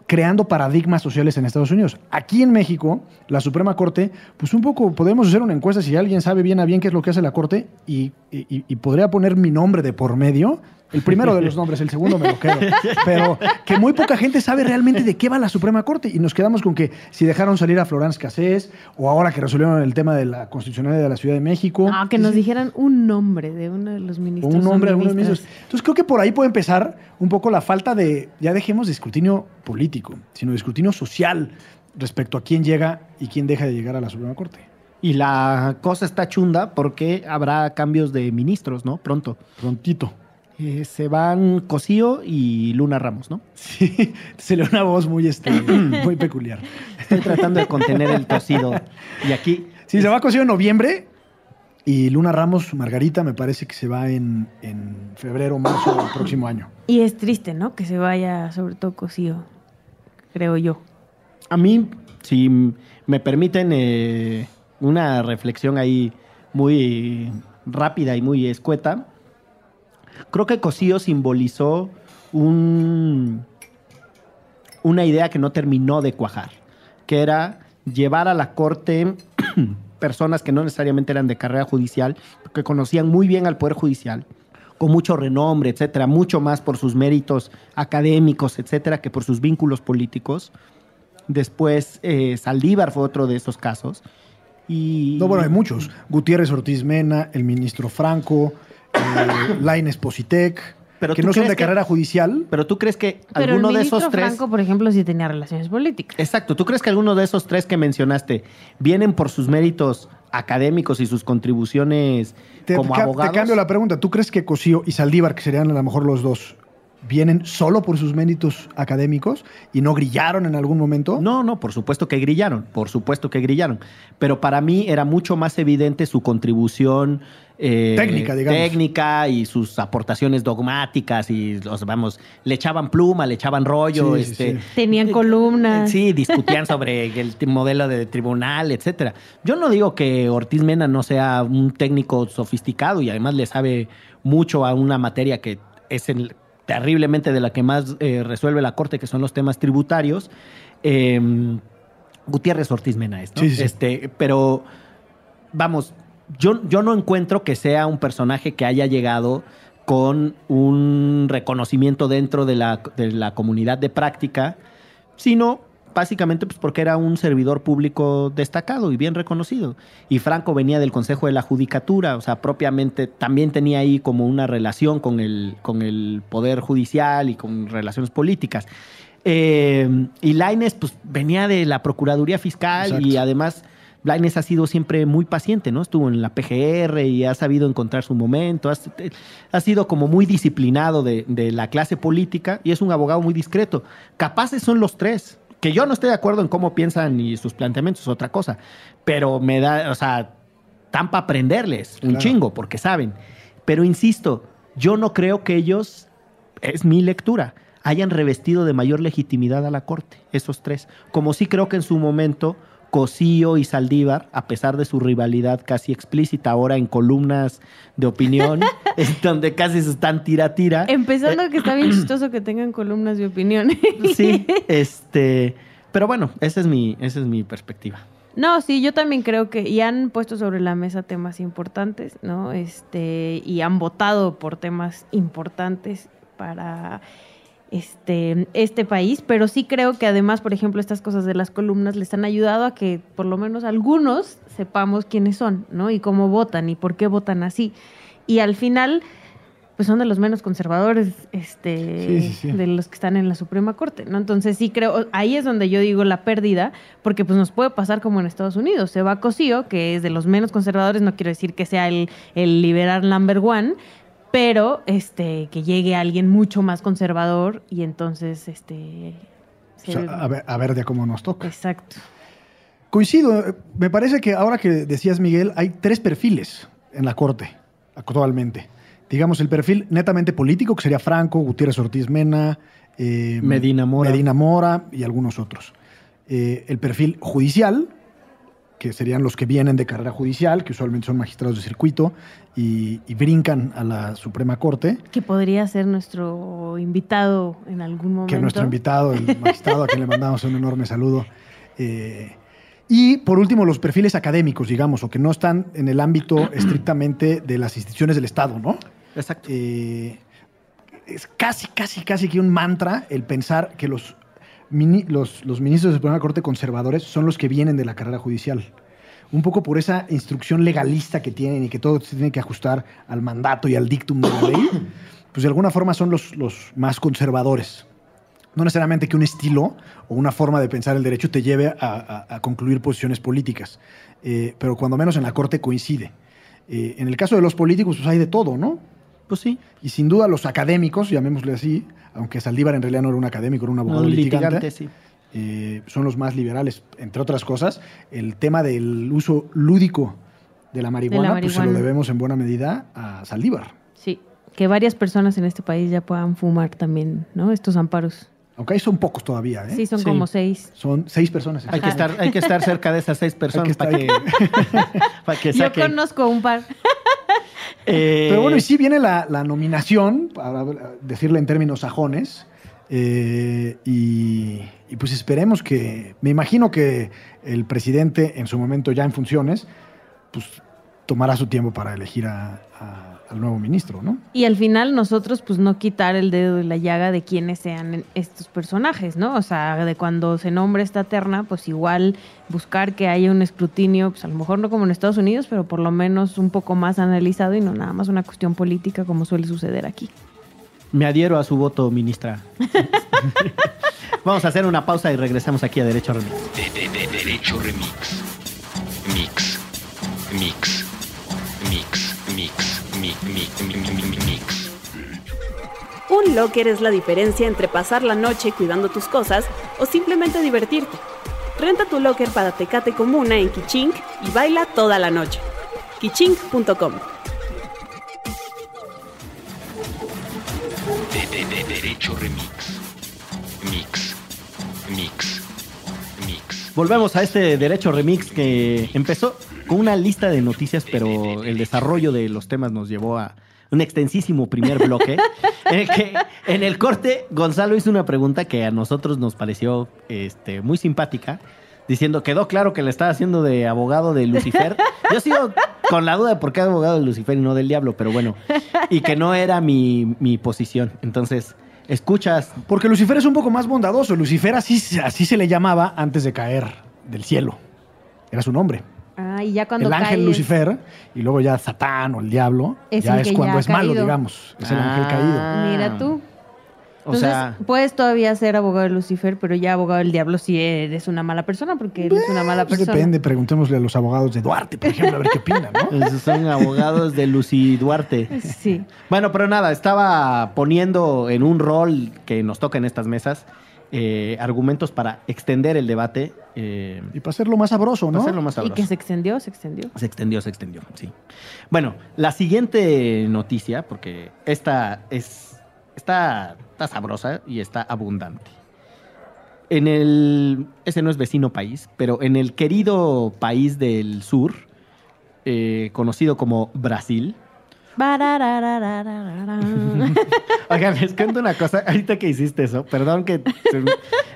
creando paradigmas sociales en Estados Unidos. Aquí en México, la Suprema Corte, pues un poco podemos hacer una encuesta si alguien sabe bien a bien qué es lo que hace la Corte y, y- podría poner mi nombre de por medio. El primero de los nombres, el segundo me lo quedo. Pero que muy poca gente sabe realmente de qué va la Suprema Corte. Y nos quedamos con que si dejaron salir a Florence Cassés o ahora que resolvieron el tema de la constitucionalidad de la Ciudad de México. Ah, que nos dijeran un nombre de uno de los ministros. un nombre, algunos feministas. ministros. Entonces creo que por ahí puede empezar un poco la falta de, ya dejemos de escrutinio político, sino de escrutinio social respecto a quién llega y quién deja de llegar a la Suprema Corte. Y la cosa está chunda porque habrá cambios de ministros, ¿no? Pronto. Prontito. Eh, se van Cosío y Luna Ramos, ¿no? <laughs> Sí, se le da una voz muy, este, <clears throat> muy peculiar. Estoy tratando de contener el tosido. Y aquí. Si se va conseguir en noviembre, Y Luna Ramos, Margarita, me parece que se va en, en febrero, marzo del próximo año. Y es triste, ¿no? Que se vaya, sobre todo Cosío, creo yo. A mí, si me permiten eh, una reflexión ahí muy rápida y muy escueta, creo que Cosío simbolizó un, una idea que no terminó de cuajar, que era llevar a la corte <clears throat> personas que no necesariamente eran de carrera judicial, que conocían muy bien al Poder Judicial, con mucho renombre, etcétera, mucho más por sus méritos académicos, etcétera, que por sus vínculos políticos. Después, eh, Saldívar fue otro de esos casos. No, bueno, hay muchos. Gutiérrez Ortiz Mena, el ministro Franco, eh, Laines Positec, Pero que no son de que- carrera judicial. Pero tú crees que Pero alguno el de esos tres... Franco, por ejemplo, sí tenía relaciones políticas. Exacto, ¿tú crees que alguno de esos tres que mencionaste vienen por sus méritos académicos y sus contribuciones Te, como ca- te abogados? cambio la pregunta. ¿Tú crees que Cosío y Saldívar, que serían a lo mejor los dos, vienen solo por sus méritos académicos y no grillaron en algún momento? No, no, por supuesto que grillaron, por supuesto que grillaron. Pero para mí era mucho más evidente su contribución eh, Técnica, digamos. técnica y sus aportaciones dogmáticas y los vamos, le echaban pluma, le echaban rollo, Sí, sí, este, sí. Tenían columnas. Sí, discutían sobre <laughs> el modelo de tribunal, etcétera. Yo no digo que Ortiz Mena no sea un técnico sofisticado y además le sabe mucho a una materia que es el- terriblemente de la que más eh, resuelve la Corte, que son los temas tributarios. Eh, Gutiérrez Ortiz Mena es, ¿no? Sí, sí, sí. Este, pero vamos, yo, yo no encuentro que sea un personaje que haya llegado con un reconocimiento dentro de la, de la comunidad de práctica, sino básicamente pues porque era un servidor público destacado y bien reconocido. Y Franco venía del Consejo de la Judicatura, o sea, propiamente también tenía ahí como una relación con el, con el Poder Judicial y con relaciones políticas. Eh, y Laines pues venía de la Procuraduría Fiscal Exacto. y además Laines ha sido siempre muy paciente, ¿no? Estuvo en la PGR y ha sabido encontrar su momento, ha, ha sido como muy disciplinado de, de la clase política y es un abogado muy discreto. Capaces son los tres, que yo no estoy de acuerdo en cómo piensan y sus planteamientos, es otra cosa, pero me da, o sea, tan para aprenderles un Claro. chingo, porque saben. Pero insisto, yo no creo que ellos, es mi lectura, hayan revestido de mayor legitimidad a la Corte, esos tres. Como sí creo que en su momento Cosío y Saldívar, a pesar de su rivalidad casi explícita ahora en columnas de opinión, <laughs> es donde casi se están tira-tira. Empezando que está bien <clears throat> chistoso que tengan columnas de opinión. Sí, <laughs> este. Pero bueno, esa es mi, esa es mi perspectiva. No, sí, yo también creo que y han puesto sobre la mesa temas importantes, ¿no? Este y han votado por temas importantes para este este país, pero sí creo que además, por ejemplo, estas cosas de las columnas les han ayudado a que por lo menos algunos sepamos quiénes son, ¿no? Y cómo votan y por qué votan así. Y al final pues son de los menos conservadores este, Sí, sí, sí. de los que están en la Suprema Corte, ¿no? Entonces sí creo, ahí es donde yo digo la pérdida, porque pues nos puede pasar como en Estados Unidos. Se va Cosío, que es de los menos conservadores, no quiero decir que sea el, el liberal number one, pero este, que llegue alguien mucho más conservador y entonces este O sea, a, ver, a ver de cómo nos toca. exacto. Coincido. eh, Me parece que ahora que decías, Miguel, hay tres perfiles en la Corte actualmente. Digamos, el perfil netamente político, que sería Franco, Gutiérrez Ortiz Mena, eh, Medina Mora. Medina Mora y algunos otros. Eh, el perfil judicial, que serían los que vienen de carrera judicial, que usualmente son magistrados de circuito y, y brincan a la Suprema Corte, Que podría ser nuestro invitado en algún momento. que nuestro invitado, el <laughs> magistrado, a quien le mandamos un enorme saludo. Eh, y por último, los perfiles académicos, digamos, o que no están en el ámbito <clears throat> estrictamente de las instituciones del Estado, ¿no? Exacto. Eh, es casi, casi, casi que un mantra el pensar que los, mini- los, los ministros de Suprema Corte conservadores son los que vienen de la carrera judicial. Un poco por esa instrucción legalista que tienen y que todo se tiene que ajustar al mandato y al dictum de la ley, <coughs> pues de alguna forma son los, los más conservadores. No necesariamente que un estilo o una forma de pensar el derecho te lleve a, a- a concluir posiciones políticas, eh, pero cuando menos en la Corte coincide. Eh, en el caso de los políticos, pues hay de todo, ¿no? Pues sí. Y sin duda los académicos, llamémosle así, aunque Saldívar en realidad no era un académico, era un abogado litigante, litigante, sí. Eh, son los más liberales. Entre otras cosas, el tema del uso lúdico de la marihuana, pues se lo debemos en buena medida a Saldívar. Sí, que varias personas en este país ya puedan fumar también, ¿no? Estos amparos. Aunque ahí son pocos todavía, ¿eh? Sí, son Sí. como seis. Son seis personas. Hay que, estar, hay que estar cerca de esas seis <laughs> personas para que, <laughs> <laughs> para que Yo conozco un par. Eh, Pero bueno, y sí viene la, la nominación, para decirle en términos sajones, eh, y, y pues esperemos que, me imagino que el presidente en su momento ya en funciones, pues tomará su tiempo para elegir a- al nuevo ministro, ¿no? Y al final nosotros, pues no quitar el dedo de la llaga de quiénes sean estos personajes, ¿no? O sea, de cuando se nombra esta terna, pues igual buscar que haya un escrutinio, pues a lo mejor no como en Estados Unidos, pero por lo menos un poco más analizado y no nada más una cuestión política como suele suceder aquí. Me adhiero a su voto, ministra. Vamos a hacer una pausa y regresamos aquí a Derecho Remix. De, de- de- derecho remix. Mix. Mix. Mix. Mix. Mi, mi, mi, mi, mi, mi- mix. Un locker es la diferencia entre pasar la noche cuidando tus cosas o simplemente divertirte. Renta tu locker para Tecate Comuna en Kichink y baila toda la noche. kichink.com De, de- de- derecho remix. Mix. Mix. Mix. Volvemos a este Derecho Remix que empezó con una lista de noticias, pero el desarrollo de los temas nos llevó a un extensísimo primer bloque. <laughs> en, el que, en el corte, Gonzalo hizo una pregunta que a nosotros nos pareció este, muy simpática, diciendo, quedó claro que le estaba haciendo de abogado de Lucifer. Yo sigo con la duda de por qué abogado de Lucifer y no del diablo, pero bueno, y que no era mi, mi posición. Entonces, escuchas Porque Lucifer es un poco más bondadoso. Lucifer así, así se le llamaba antes de caer del cielo. Era su nombre. Ah, y ya cuando el ángel caes- Lucifer, y luego ya Satán o el diablo, Es ya el es cuando ya es malo, caído. digamos. Es el Ah. ángel caído. Mira tú. O sea, puedes todavía ser abogado de Lucifer, pero ya abogado del diablo si eres una mala persona, porque eres una mala Pues persona. depende, preguntémosle a los abogados de Duarte, por ejemplo, a ver qué opinan, ¿no? <laughs> esos son abogados de Lucy Duarte. Sí. Bueno, pero nada, estaba poniendo en un rol que nos toca en estas mesas eh, argumentos para extender el debate. eh, Y para hacerlo más sabroso, para ¿no? hacerlo más Y sabroso. que se extendió, se extendió. Se extendió, se extendió, sí. Bueno, la siguiente noticia, porque esta es. Está, está sabrosa y está abundante. En el. Ese no es vecino país, pero en el querido país del sur, eh, conocido como Brasil. <laughs> Oigan, les cuento una cosa. Ahorita que hiciste eso, perdón que. se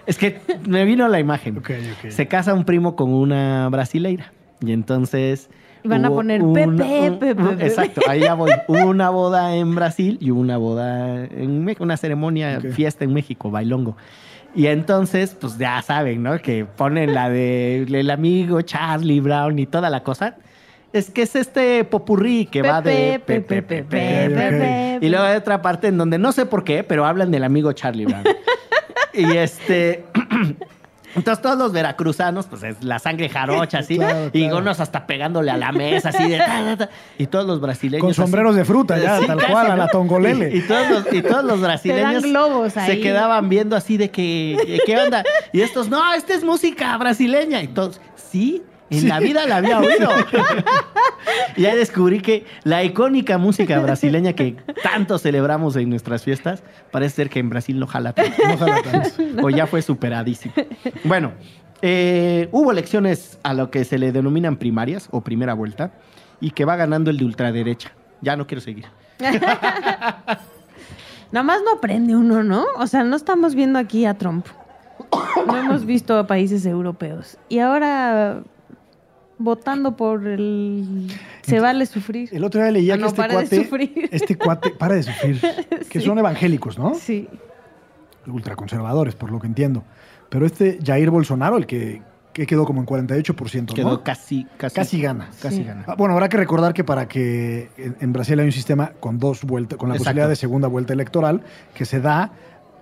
es que me vino la imagen. Ok, ok. Se casa un primo con una brasileira. Y entonces. Y van a poner una- Pepe, un- Pepe, Pepe. Exacto, ahí ya voy. Hubo una boda en Brasil y una boda en México, una ceremonia, fiesta en México, bailongo. Y entonces, pues ya saben, ¿no? Que ponen la de el amigo Charlie Brown y toda la cosa. Es que es este popurrí que va de Pepe, Pepe, Pepe, Pepe, Pepe, Pepe. y luego hay otra parte en donde no sé por qué, pero hablan del amigo Charlie Brown. <laughs> y este. <clears throat> Entonces todos los veracruzanos, pues es la sangre jarocha, así. Claro, Y claro. unos hasta pegándole a la mesa, así de. ta, ta, ta. Y todos los brasileños. Con así. sombreros de fruta, ya, Sí, tal cual, a la tongolele. Y, y todos los, y todos los brasileños globos se quedaban viendo así de que, ¿qué onda? Y estos, no, esta es música brasileña. Y todos, sí, en Sí. la vida la había <laughs> oído. y ahí descubrí que la icónica música brasileña que tanto celebramos en nuestras fiestas, parece ser que en Brasil no jala tanto. No jala tanto. o ya fue superadísimo. Bueno, eh, hubo elecciones a lo que se le denominan primarias o primera vuelta y que va ganando el de ultraderecha. Ya no quiero seguir. <laughs> Nada más no aprende uno, ¿no? O sea, no estamos viendo aquí a Trump. No hemos visto a países europeos. Y ahora votando por el... Se vale sufrir. El otro día leía Ah, que no, este para de cuate, sufrir. <laughs> este cuate, para de sufrir, <laughs> que Sí. son evangélicos, ¿no? Sí. Ultraconservadores, por lo que entiendo. Pero este Jair Bolsonaro, el que, que quedó como en 48%, Quedó ¿no? casi, casi, Casi gana. Casi Sí. gana. Ah, Bueno, habrá que recordar que para que en, en Brasil hay un sistema con dos vueltas, con la Exacto. posibilidad de segunda vuelta electoral, que se da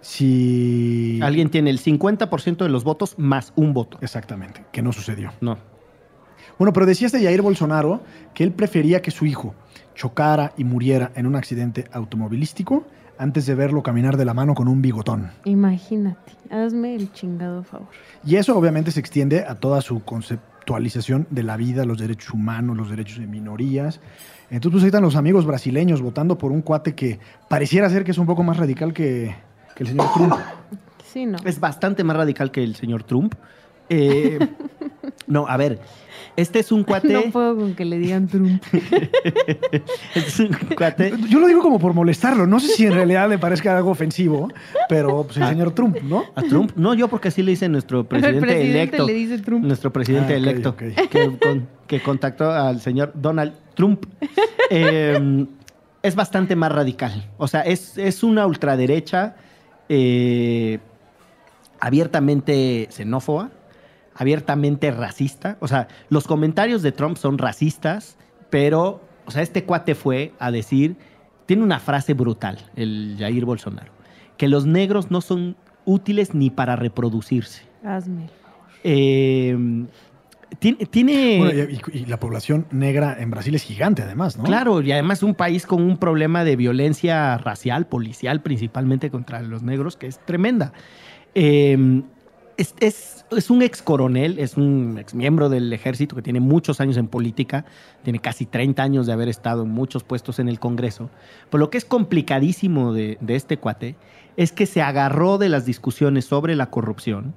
si... Alguien tiene el 50% de los votos más un voto. Exactamente, que no sucedió. No. Bueno, pero decía este Jair Bolsonaro que él prefería que su hijo chocara y muriera en un accidente automovilístico antes de verlo caminar de la mano con un bigotón. Imagínate. Hazme el chingado favor. Y eso obviamente se extiende a toda su concep- actualización de la vida, los derechos humanos, los derechos de minorías. Entonces, pues ahí están los amigos brasileños votando por un cuate que pareciera ser que es un poco más radical que, que el señor Trump. Sí, no. Es bastante más radical que el señor Trump. Eh, no, a ver, este es un cuate. No puedo con que le digan Trump. <laughs> este es un cuate. Yo lo digo como por molestarlo. No sé si en realidad le parezca algo ofensivo, pero pues, el Ah. señor Trump, ¿no? ¿A Trump? No, yo porque así le dice nuestro presidente, El presidente electo. le dice Trump. Nuestro presidente Ah, electo. Que, con- que contactó al señor Donald Trump. Eh, es bastante más radical. O sea, es, es una ultraderecha eh, abiertamente xenófoba, abiertamente racista. O sea, los comentarios de Trump son racistas, pero, o sea, este cuate fue a decir, tiene una frase brutal, el Jair Bolsonaro, que los negros no son útiles ni para reproducirse. Hazme. Eh, tiene, tiene- Bueno, y, y la población negra en Brasil es gigante, además, ¿no? Claro, y además un país con un problema de violencia racial, policial, principalmente contra los negros, que es tremenda. Eh, es, un ex coronel, es un ex miembro del ejército que tiene muchos años en política, tiene casi 30 años de haber estado en muchos puestos en el Congreso. Pero lo que es complicadísimo de, de este cuate es que se agarró de las discusiones sobre la corrupción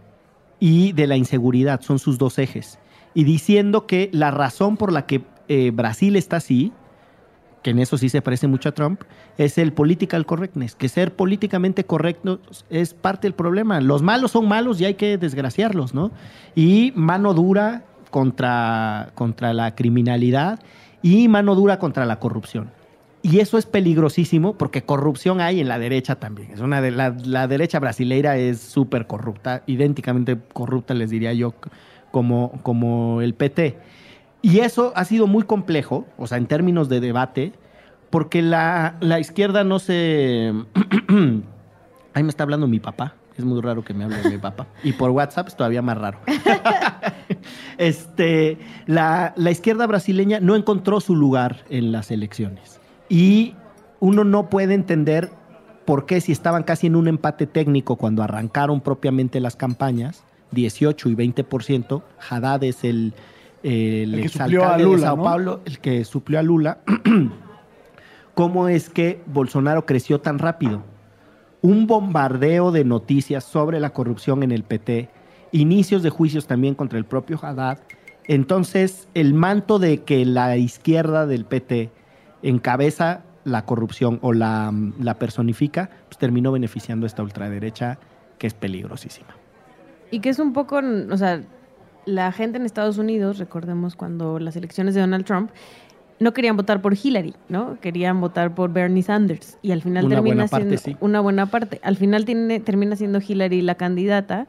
y de la inseguridad, son sus dos ejes. Y diciendo que la razón por la que eh, Brasil está así, que en eso sí se parece mucho a Trump, es el political correctness, que ser políticamente correcto es parte del problema. Los malos son malos y hay que desgraciarlos, ¿no? Y mano dura contra, contra la criminalidad y mano dura contra la corrupción. Y eso es peligrosísimo porque corrupción hay en la derecha también. Es una de la, la derecha brasileira es súper corrupta, idénticamente corrupta, les diría yo, como, como el PT. Y eso ha sido muy complejo, o sea, en términos de debate, porque la, la izquierda no se... <clears throat> Ahí me está hablando mi papá. Es muy raro que me hable mi papá. Y por WhatsApp es todavía más raro. <laughs> este, la, la izquierda brasileña no encontró su lugar en las elecciones. Y uno no puede entender por qué si estaban casi en un empate técnico cuando arrancaron propiamente las campañas, 18 y 20%, Haddad es el, el, El a exalcalde Lula, de Sao ¿no? Paulo, el que suplió a Lula. <clears throat> ¿Cómo es que Bolsonaro creció tan rápido? Un bombardeo de noticias sobre la corrupción en el PT, inicios de juicios también contra el propio Haddad. Entonces, el manto de que la izquierda del PT encabeza la corrupción o la, la personifica, pues terminó beneficiando a esta ultraderecha que es peligrosísima. Y que es un poco, o sea, la gente en Estados Unidos, recordemos cuando las elecciones de Donald Trump, no querían votar por Hillary, ¿no? Querían votar por Bernie Sanders. Y al final Una termina buena parte, siendo sí. una buena parte. Al final tiene, termina siendo Hillary la candidata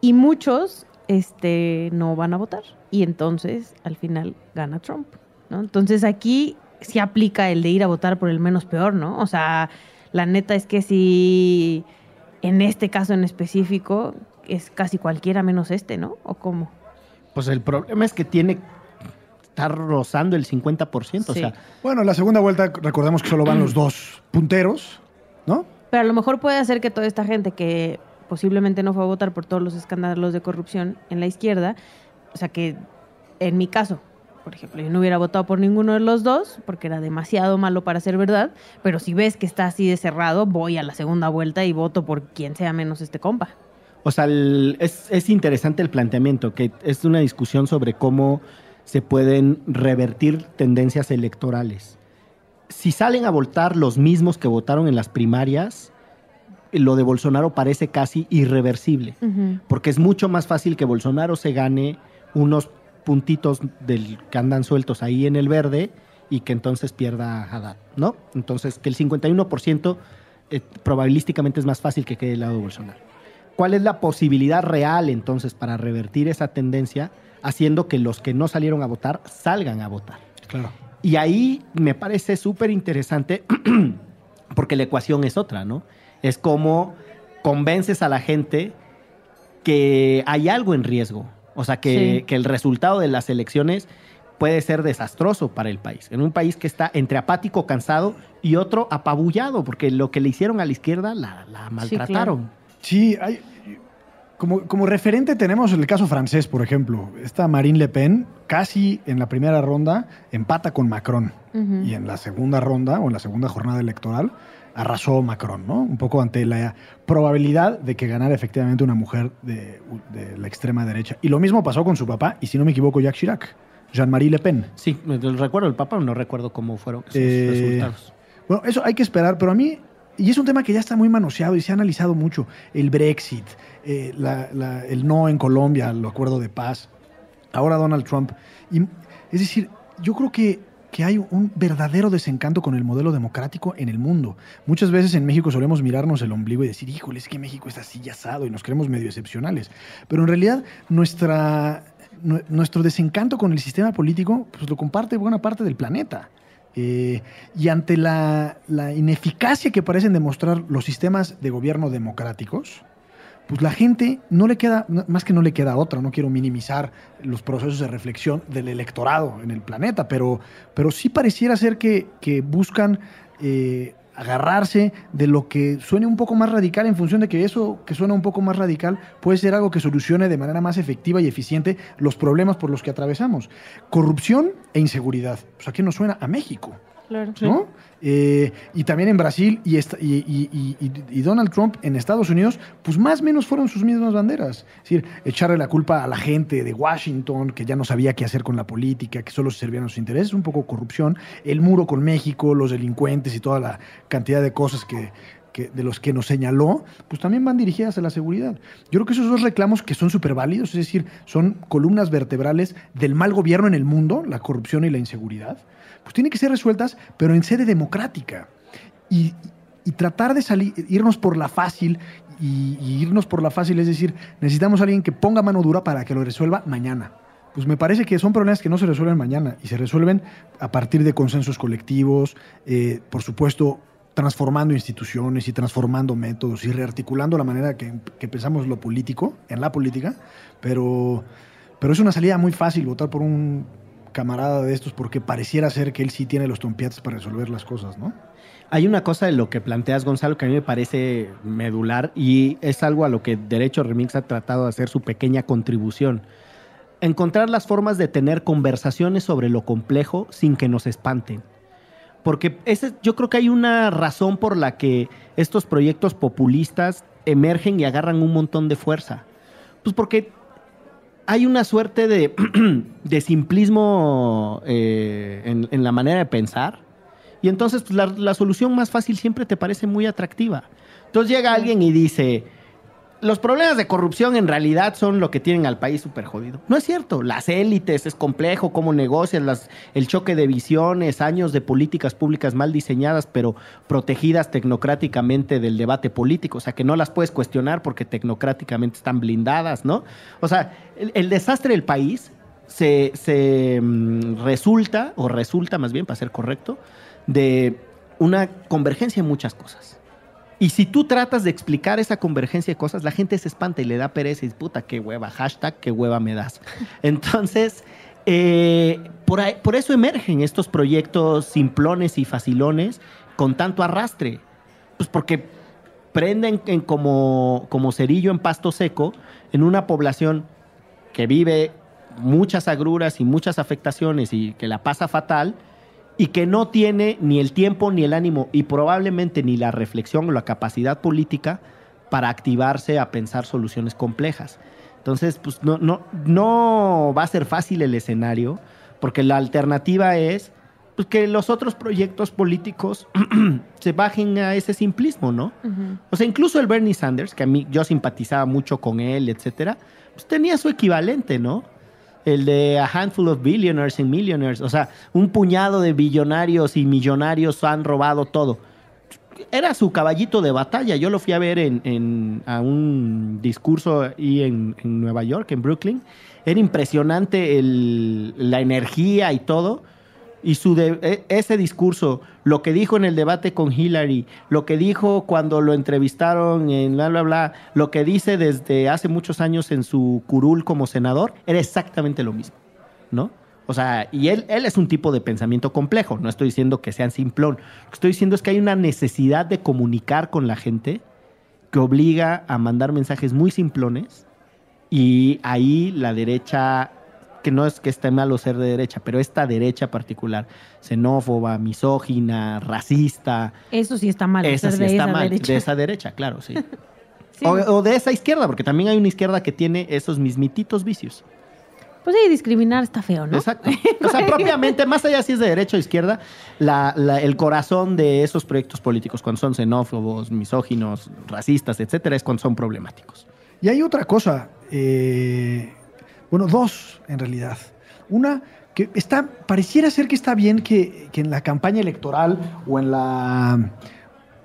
y muchos este, no van a votar. Y entonces, al final, gana Trump, ¿no? Entonces aquí sí aplica el de ir a votar por el menos peor, ¿no? O sea, la neta es que si en este caso en específico es casi cualquiera menos este, ¿no? ¿O cómo? Pues el problema es que tiene está rozando el 50%, o sea, Bueno, en la segunda vuelta recordemos que solo van los dos punteros, ¿no? Pero a lo mejor puede hacer que toda esta gente que posiblemente no fue a votar por todos los escándalos de corrupción en la izquierda, o sea que en mi caso, por ejemplo, yo no hubiera votado por ninguno de los dos porque era demasiado malo para ser verdad, pero si ves que está así de cerrado, voy a la segunda vuelta y voto por quien sea menos este compa. O sea, el- es, es interesante el planteamiento, que es una discusión sobre cómo se pueden revertir tendencias electorales. Si salen a votar los mismos que votaron en las primarias, lo de Bolsonaro parece casi irreversible, porque es mucho más fácil que Bolsonaro se gane unos puntitos del que andan sueltos ahí en el verde y que entonces pierda a Haddad, ¿no? Entonces, que el 51% eh, probabilísticamente es más fácil que quede del lado de Bolsonaro. ¿Cuál es la posibilidad real entonces para revertir esa tendencia haciendo que los que no salieron a votar salgan a votar? Claro. Y ahí me parece súper interesante <clears throat> porque la ecuación es otra, ¿no? Es como convences a la gente que hay algo en riesgo. O sea, que, Sí. que el resultado de las elecciones puede ser desastroso para el país. En un país que está entre apático, cansado y otro apabullado, porque lo que le hicieron a la izquierda la, la maltrataron. Sí, hay, Como, como referente tenemos el caso francés, por ejemplo. Esta Marine Le Pen casi en la primera ronda empata con Macron. Y en la segunda ronda o en la segunda jornada electoral arrasó Macron, ¿no? Un poco ante la probabilidad de que ganara efectivamente una mujer de, de la extrema derecha. Y lo mismo pasó con su papá, y si no me equivoco, Jacques Chirac. Jean-Marie Le Pen. Sí, recuerdo el Papa, no recuerdo cómo fueron sus Eh, resultados. Bueno, eso hay que esperar, pero a mí, y es un tema que ya está muy manoseado y se ha analizado mucho, el Brexit, eh, el no en Colombia, el acuerdo de paz, ahora Donald Trump. Y, es decir, yo creo que, que hay un verdadero desencanto con el modelo democrático en el mundo. Muchas veces en México solemos mirarnos el ombligo y decir, híjole, es que México está así asado y nos creemos medio excepcionales. Pero en realidad nuestra, nue- nuestro desencanto con el sistema político pues, lo comparte buena parte del planeta. Eh, y ante la, ineficacia que parecen demostrar los sistemas de gobierno democráticos, pues la gente no le queda, más que no le queda otra, no quiero minimizar los procesos de reflexión del electorado en el planeta, pero, pero sí pareciera ser que, que buscan eh, agarrarse de lo que suene un poco más radical en función de que eso que suena un poco más radical puede ser algo que solucione de manera más efectiva y eficiente los problemas por los que atravesamos. Corrupción e inseguridad. Pues a qué nos suena? A México. Claro. ¿no? Eh, y también en Brasil y, Donald Trump en Estados Unidos, pues más o menos fueron sus mismas banderas. Es decir, echarle la culpa a la gente de Washington, que ya no sabía qué hacer con la política, que solo se servían sus intereses, un poco corrupción, el muro con México, los delincuentes y toda la cantidad de cosas que, que- de los que nos señaló, pues también van dirigidas a la seguridad. Yo creo que esos dos reclamos que son súper válidos, es decir, son columnas vertebrales del mal gobierno en el mundo, la corrupción y la inseguridad, pues tienen que ser resueltas, pero en sede democrática. Y, tratar de salir, irnos por la fácil, y, y irnos por la fácil, es decir, necesitamos a alguien que ponga mano dura para que lo resuelva mañana. Pues me parece que son problemas que no se resuelven mañana y se resuelven a partir de consensos colectivos, eh, por supuesto, transformando instituciones y transformando métodos y rearticulando la manera que, que pensamos lo político, en la política, pero, pero es una salida muy fácil votar por un camarada de estos porque pareciera ser que él sí tiene los tompiates para resolver las cosas, ¿no? Hay una cosa de lo que planteas, Gonzalo, que a mí me parece medular y es algo a lo que Derecho Remix ha tratado de hacer su pequeña contribución. Encontrar las formas de tener conversaciones sobre lo complejo sin que nos espanten. Porque ese, yo creo que hay una razón por la que estos proyectos populistas emergen y agarran un montón de fuerza. Pues porque hay una suerte de, <clears throat> de simplismo eh, en, en la manera de pensar. Y entonces pues, la, la solución más fácil siempre te parece muy atractiva. Entonces llega alguien y dice, los problemas de corrupción en realidad son lo que tienen al país súper jodido. No es cierto. Las élites, es complejo cómo negocian, las, el choque de visiones, años de políticas públicas mal diseñadas, pero protegidas tecnocráticamente del debate político. O sea, que no las puedes cuestionar porque tecnocráticamente están blindadas, ¿no? O sea, el, desastre del país se, se mm, resulta, o resulta más bien, para ser correcto, de una convergencia en muchas cosas. Y si tú tratas de explicar esa convergencia de cosas, la gente se espanta y le da pereza y dice, puta, qué hueva, hashtag, qué hueva me das. <laughs> Entonces, eh, por, ahí- por eso emergen estos proyectos simplones y facilones con tanto arrastre. Pues porque prenden en como, como cerillo en pasto seco en una población que vive muchas agruras y muchas afectaciones y que la pasa fatal y que no tiene ni el tiempo ni el ánimo y probablemente ni la reflexión o la capacidad política para activarse a pensar soluciones complejas. Entonces, pues no, no, no va a ser fácil el escenario, porque la alternativa es pues, que los otros proyectos políticos <clears throat> se bajen a ese simplismo, ¿no? O sea, incluso el Bernie Sanders, que a mí yo simpatizaba mucho con él, etcétera, pues tenía su equivalente, ¿no? El de a handful of billionaires and millionaires. O sea, un puñado de billonarios y millonarios han robado todo. Era su caballito de batalla. Yo lo fui a ver en, en- a un discurso ahí en, en Nueva York, en Brooklyn. Era impresionante el- la energía y todo. Y su de- e- ese discurso, lo que dijo en el debate con Hillary, lo que dijo cuando lo entrevistaron en bla, bla, bla, lo que dice desde hace muchos años en su curul como senador, era exactamente lo mismo, ¿no? O sea, y él, él es un tipo de pensamiento complejo, no estoy diciendo que sean simplón, lo que estoy diciendo es que hay una necesidad de comunicar con la gente que obliga a mandar mensajes muy simplones Y ahí la derecha, que no es que esté malo ser de derecha, pero esta derecha particular, xenófoba, misógina, racista, Eso sí está mal. esa ser sí de está esa mal. derecha. De esa derecha, claro, sí. <laughs> Sí. O, o de esa izquierda, porque también hay una izquierda que tiene esos mismititos vicios. Pues sí, discriminar está feo, ¿no? Exacto. <laughs> O sea, propiamente, más allá si es de derecha o izquierda, la- la- el corazón de esos proyectos políticos, cuando son xenófobos, misóginos, racistas, etcétera, es cuando son problemáticos. Y hay otra cosa, eh, bueno, dos en realidad. Una que está, pareciera ser que está bien que, que en la campaña electoral o en la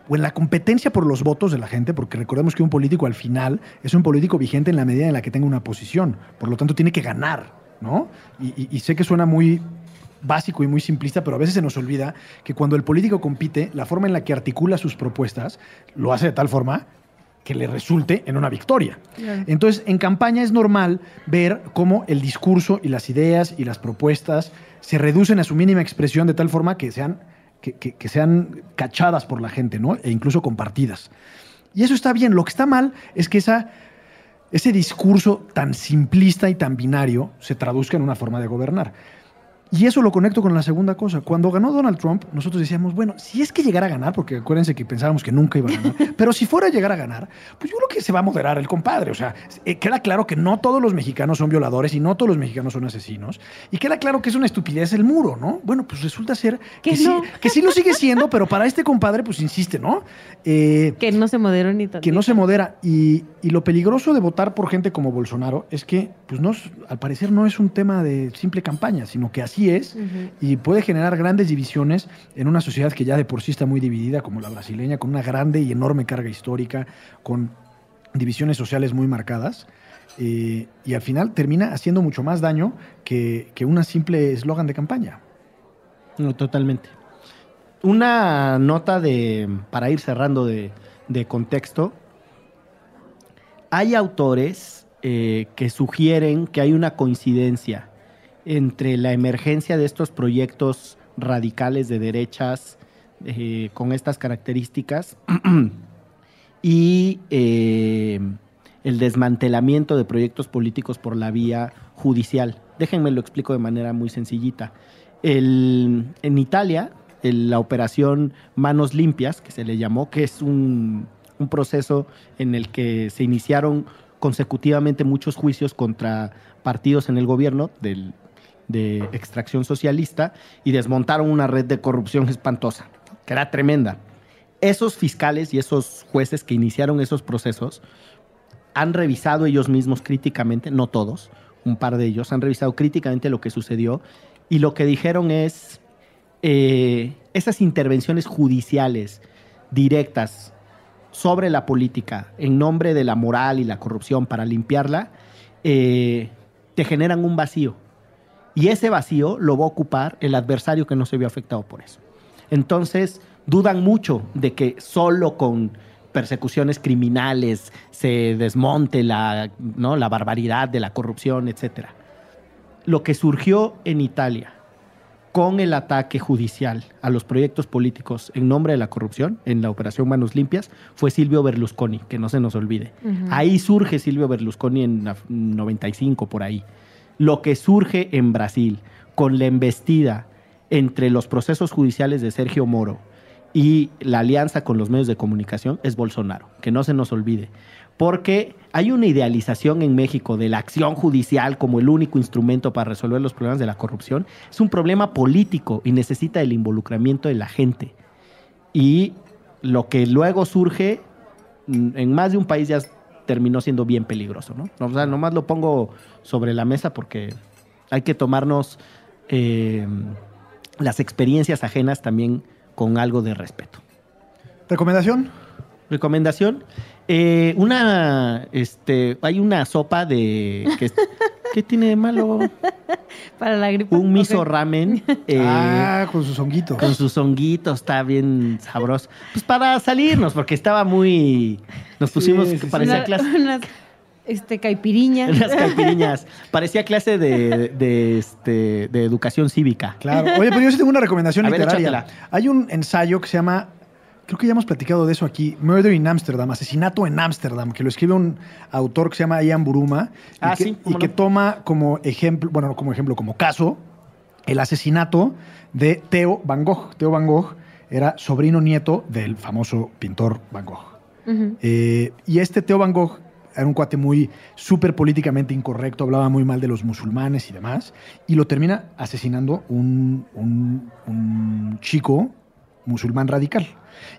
o en la competencia por los votos de la gente, porque recordemos que un político al final es un político vigente en la medida en la que tenga una posición, por lo tanto tiene que ganar, ¿no? Y, y- y sé que suena muy básico y muy simplista, pero a veces se nos olvida que cuando el político compite, la forma en la que articula sus propuestas lo hace de tal forma que le resulte en una victoria. Claro. Entonces, en campaña es normal ver cómo el discurso y las ideas y las propuestas se reducen a su mínima expresión de tal forma que sean, que, que- que sean cachadas por la gente, ¿no? E incluso compartidas. Y eso está bien. Lo que está mal es que esa, ese discurso tan simplista y tan binario se traduzca en una forma de gobernar. Y eso lo conecto con la segunda cosa. Cuando ganó Donald Trump, nosotros decíamos, bueno, si es que llegara a ganar, porque acuérdense que pensábamos que nunca iba a ganar, <laughs> pero si fuera a llegar a ganar, pues yo creo que se va a moderar el compadre. O sea, eh, queda claro que no todos los mexicanos son violadores y no todos los mexicanos son asesinos. Y queda claro que es una estupidez el muro, ¿no? Bueno, pues resulta ser Que que, sí, que sí lo sigue siendo, pero para este compadre, pues insiste, ¿no? Eh, Que no se moderó ni tanto. que no se modera. Y, y lo peligroso de votar por gente como Bolsonaro es que, pues no, al parecer no es un tema de simple campaña, sino que así es y puede generar grandes divisiones en una sociedad que ya de por sí está muy dividida, como la brasileña, con una grande y enorme carga histórica, con divisiones sociales muy marcadas. eh, y al final termina haciendo mucho más daño que, que una simple eslogan de campaña. No, totalmente. Una nota de, para ir cerrando de, de contexto. Hay autores eh, que sugieren que hay una coincidencia entre la emergencia de estos proyectos radicales de derechas eh, con estas características <clears throat> y eh, el desmantelamiento de proyectos políticos por la vía judicial. Déjenme lo explico de manera muy sencillita. El- en Italia, la operación Manos Limpias, que se le llamó, que es un, un proceso en el que se iniciaron consecutivamente muchos juicios contra partidos en el gobierno del- de extracción socialista y desmontaron una red de corrupción espantosa, que era tremenda. Esos fiscales y esos jueces que iniciaron esos procesos han revisado ellos mismos críticamente, no todos, un par de ellos, han revisado críticamente lo que sucedió y lo que dijeron es, eh, esas intervenciones judiciales directas sobre la política en nombre de la moral y la corrupción para limpiarla, eh, te generan un vacío. Y ese vacío lo va a ocupar el adversario que no se vio afectado por eso. Entonces, dudan mucho de que solo con persecuciones criminales se desmonte la, ¿no? la barbaridad de la corrupción, etc. Lo que surgió en Italia con el ataque judicial a los proyectos políticos en nombre de la corrupción, en la operación Manos Limpias, fue Silvio Berlusconi, que no se nos olvide. Ahí surge Silvio Berlusconi en la- 95, por ahí. Lo que surge en Brasil con la embestida entre los procesos judiciales de Sergio Moro y la alianza con los medios de comunicación es Bolsonaro, que no se nos olvide. Porque hay una idealización en México de la acción judicial como el único instrumento para resolver los problemas de la corrupción. Es un problema político y necesita el involucramiento de la gente. Y lo que luego surge mm, en más de un país ya terminó siendo bien peligroso, ¿no? O sea, nomás lo pongo sobre la mesa porque hay que tomarnos eh, las experiencias ajenas también con algo de respeto. ¿Recomendación? Recomendación. eh, una, este, hay una sopa de, que- ¿qué tiene de malo? <laughs> Para la gripe. Un miso ramen. <laughs> eh, ah, con sus honguitos. con sus honguitos, está bien sabroso. Pues para salirnos, porque estaba muy. Nos pusimos, Sí, que sí, sí. parecía Una- clase. <laughs> unas este, caipiriñas. Unas caipiriñas. Parecía clase de, de, este, de educación cívica. Claro. Oye, pero yo sí tengo una recomendación A ver, literaria. échatela. Hay un ensayo que se llama creo que ya hemos platicado de eso aquí, Murder in Amsterdam, Asesinato en Ámsterdam, que lo escribe un autor que se llama Ian Buruma y, Ah, que, sí, y que toma como ejemplo, bueno, no como ejemplo, como caso, el asesinato de Theo Van Gogh. Theo Van Gogh era sobrino nieto del famoso pintor Van Gogh. Eh, y este Theo Van Gogh era un cuate muy súper políticamente incorrecto, hablaba muy mal de los musulmanes y demás, y lo termina asesinando un, un- un chico musulmán radical.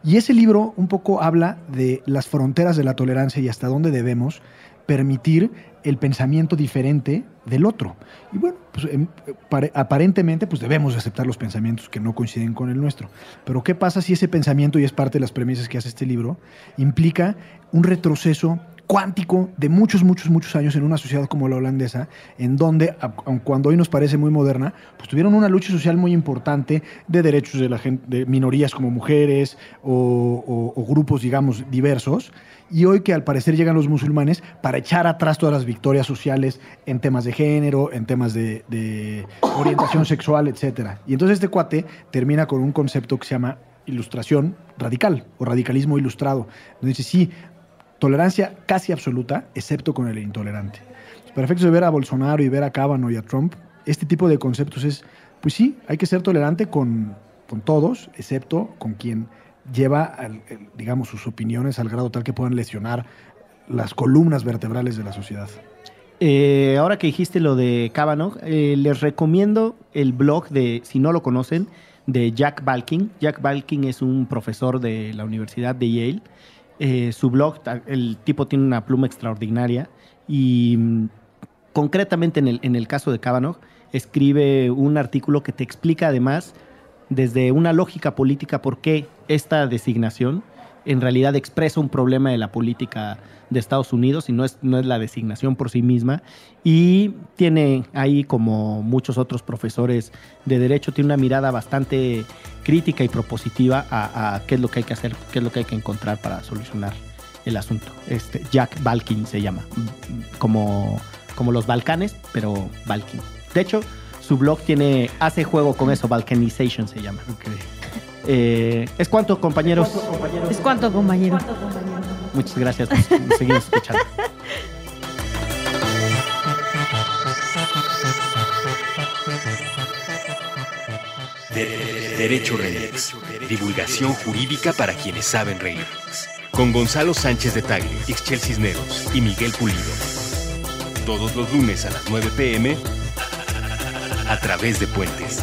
Y ese libro un poco habla de las fronteras de la tolerancia y hasta dónde debemos permitir el pensamiento diferente del otro. Y bueno, pues, em, pare- aparentemente pues debemos aceptar los pensamientos que no coinciden con el nuestro. Pero ¿qué pasa si ese pensamiento, y es parte de las premisas que hace este libro, implica un retroceso cuántico de muchos, muchos, muchos años en una sociedad como la holandesa, en donde, aun cuando hoy nos parece muy moderna, pues tuvieron una lucha social muy importante de derechos de, la gente, de minorías como mujeres o grupos, digamos, diversos, y hoy que al parecer llegan los musulmanes para echar atrás todas las victorias sociales en temas de género, en temas de, de orientación sexual, etc. Y entonces este cuate termina con un concepto que se llama ilustración radical o radicalismo ilustrado. Donde dice, sí, tolerancia casi absoluta, excepto con el intolerante. Para efectos de ver a Bolsonaro y ver a Kavanaugh y a Trump, este tipo de conceptos es, pues sí, hay que ser tolerante con, con todos, excepto con quien lleva, digamos, sus opiniones al grado tal que puedan lesionar las columnas vertebrales de la sociedad. Eh, ahora que dijiste lo de Kavanaugh, eh, les recomiendo el blog de, si no lo conocen, de Jack Balkin. Jack Balkin es un profesor de la Universidad de Yale. Eh, su blog, el tipo tiene una pluma extraordinaria y mm, concretamente en el, en el caso de Kavanaugh, escribe un artículo que te explica además desde una lógica política por qué esta designación en realidad expresa un problema de la política de Estados Unidos y no es, no es la designación por sí misma. Y tiene ahí, como muchos otros profesores de derecho, tiene una mirada bastante crítica y propositiva a, a qué es lo que hay que hacer, qué es lo que hay que encontrar para solucionar el asunto. Este, Jack Balkin se llama, como, como los Balcanes, pero Balkin. De hecho, su blog tiene, hace juego con eso, Balkanization se llama. Eh, ¿Es cuánto, compañeros? Es cuanto, compañero. Muchas gracias. Nos, nos seguimos escuchando. De- de- Derecho Remix. Divulgación jurídica para quienes saben reír. Con Gonzalo Sánchez de Tagle, Ixchel Cisneros y Miguel Pulido. Todos los lunes a las 9 pm a través de Puentes.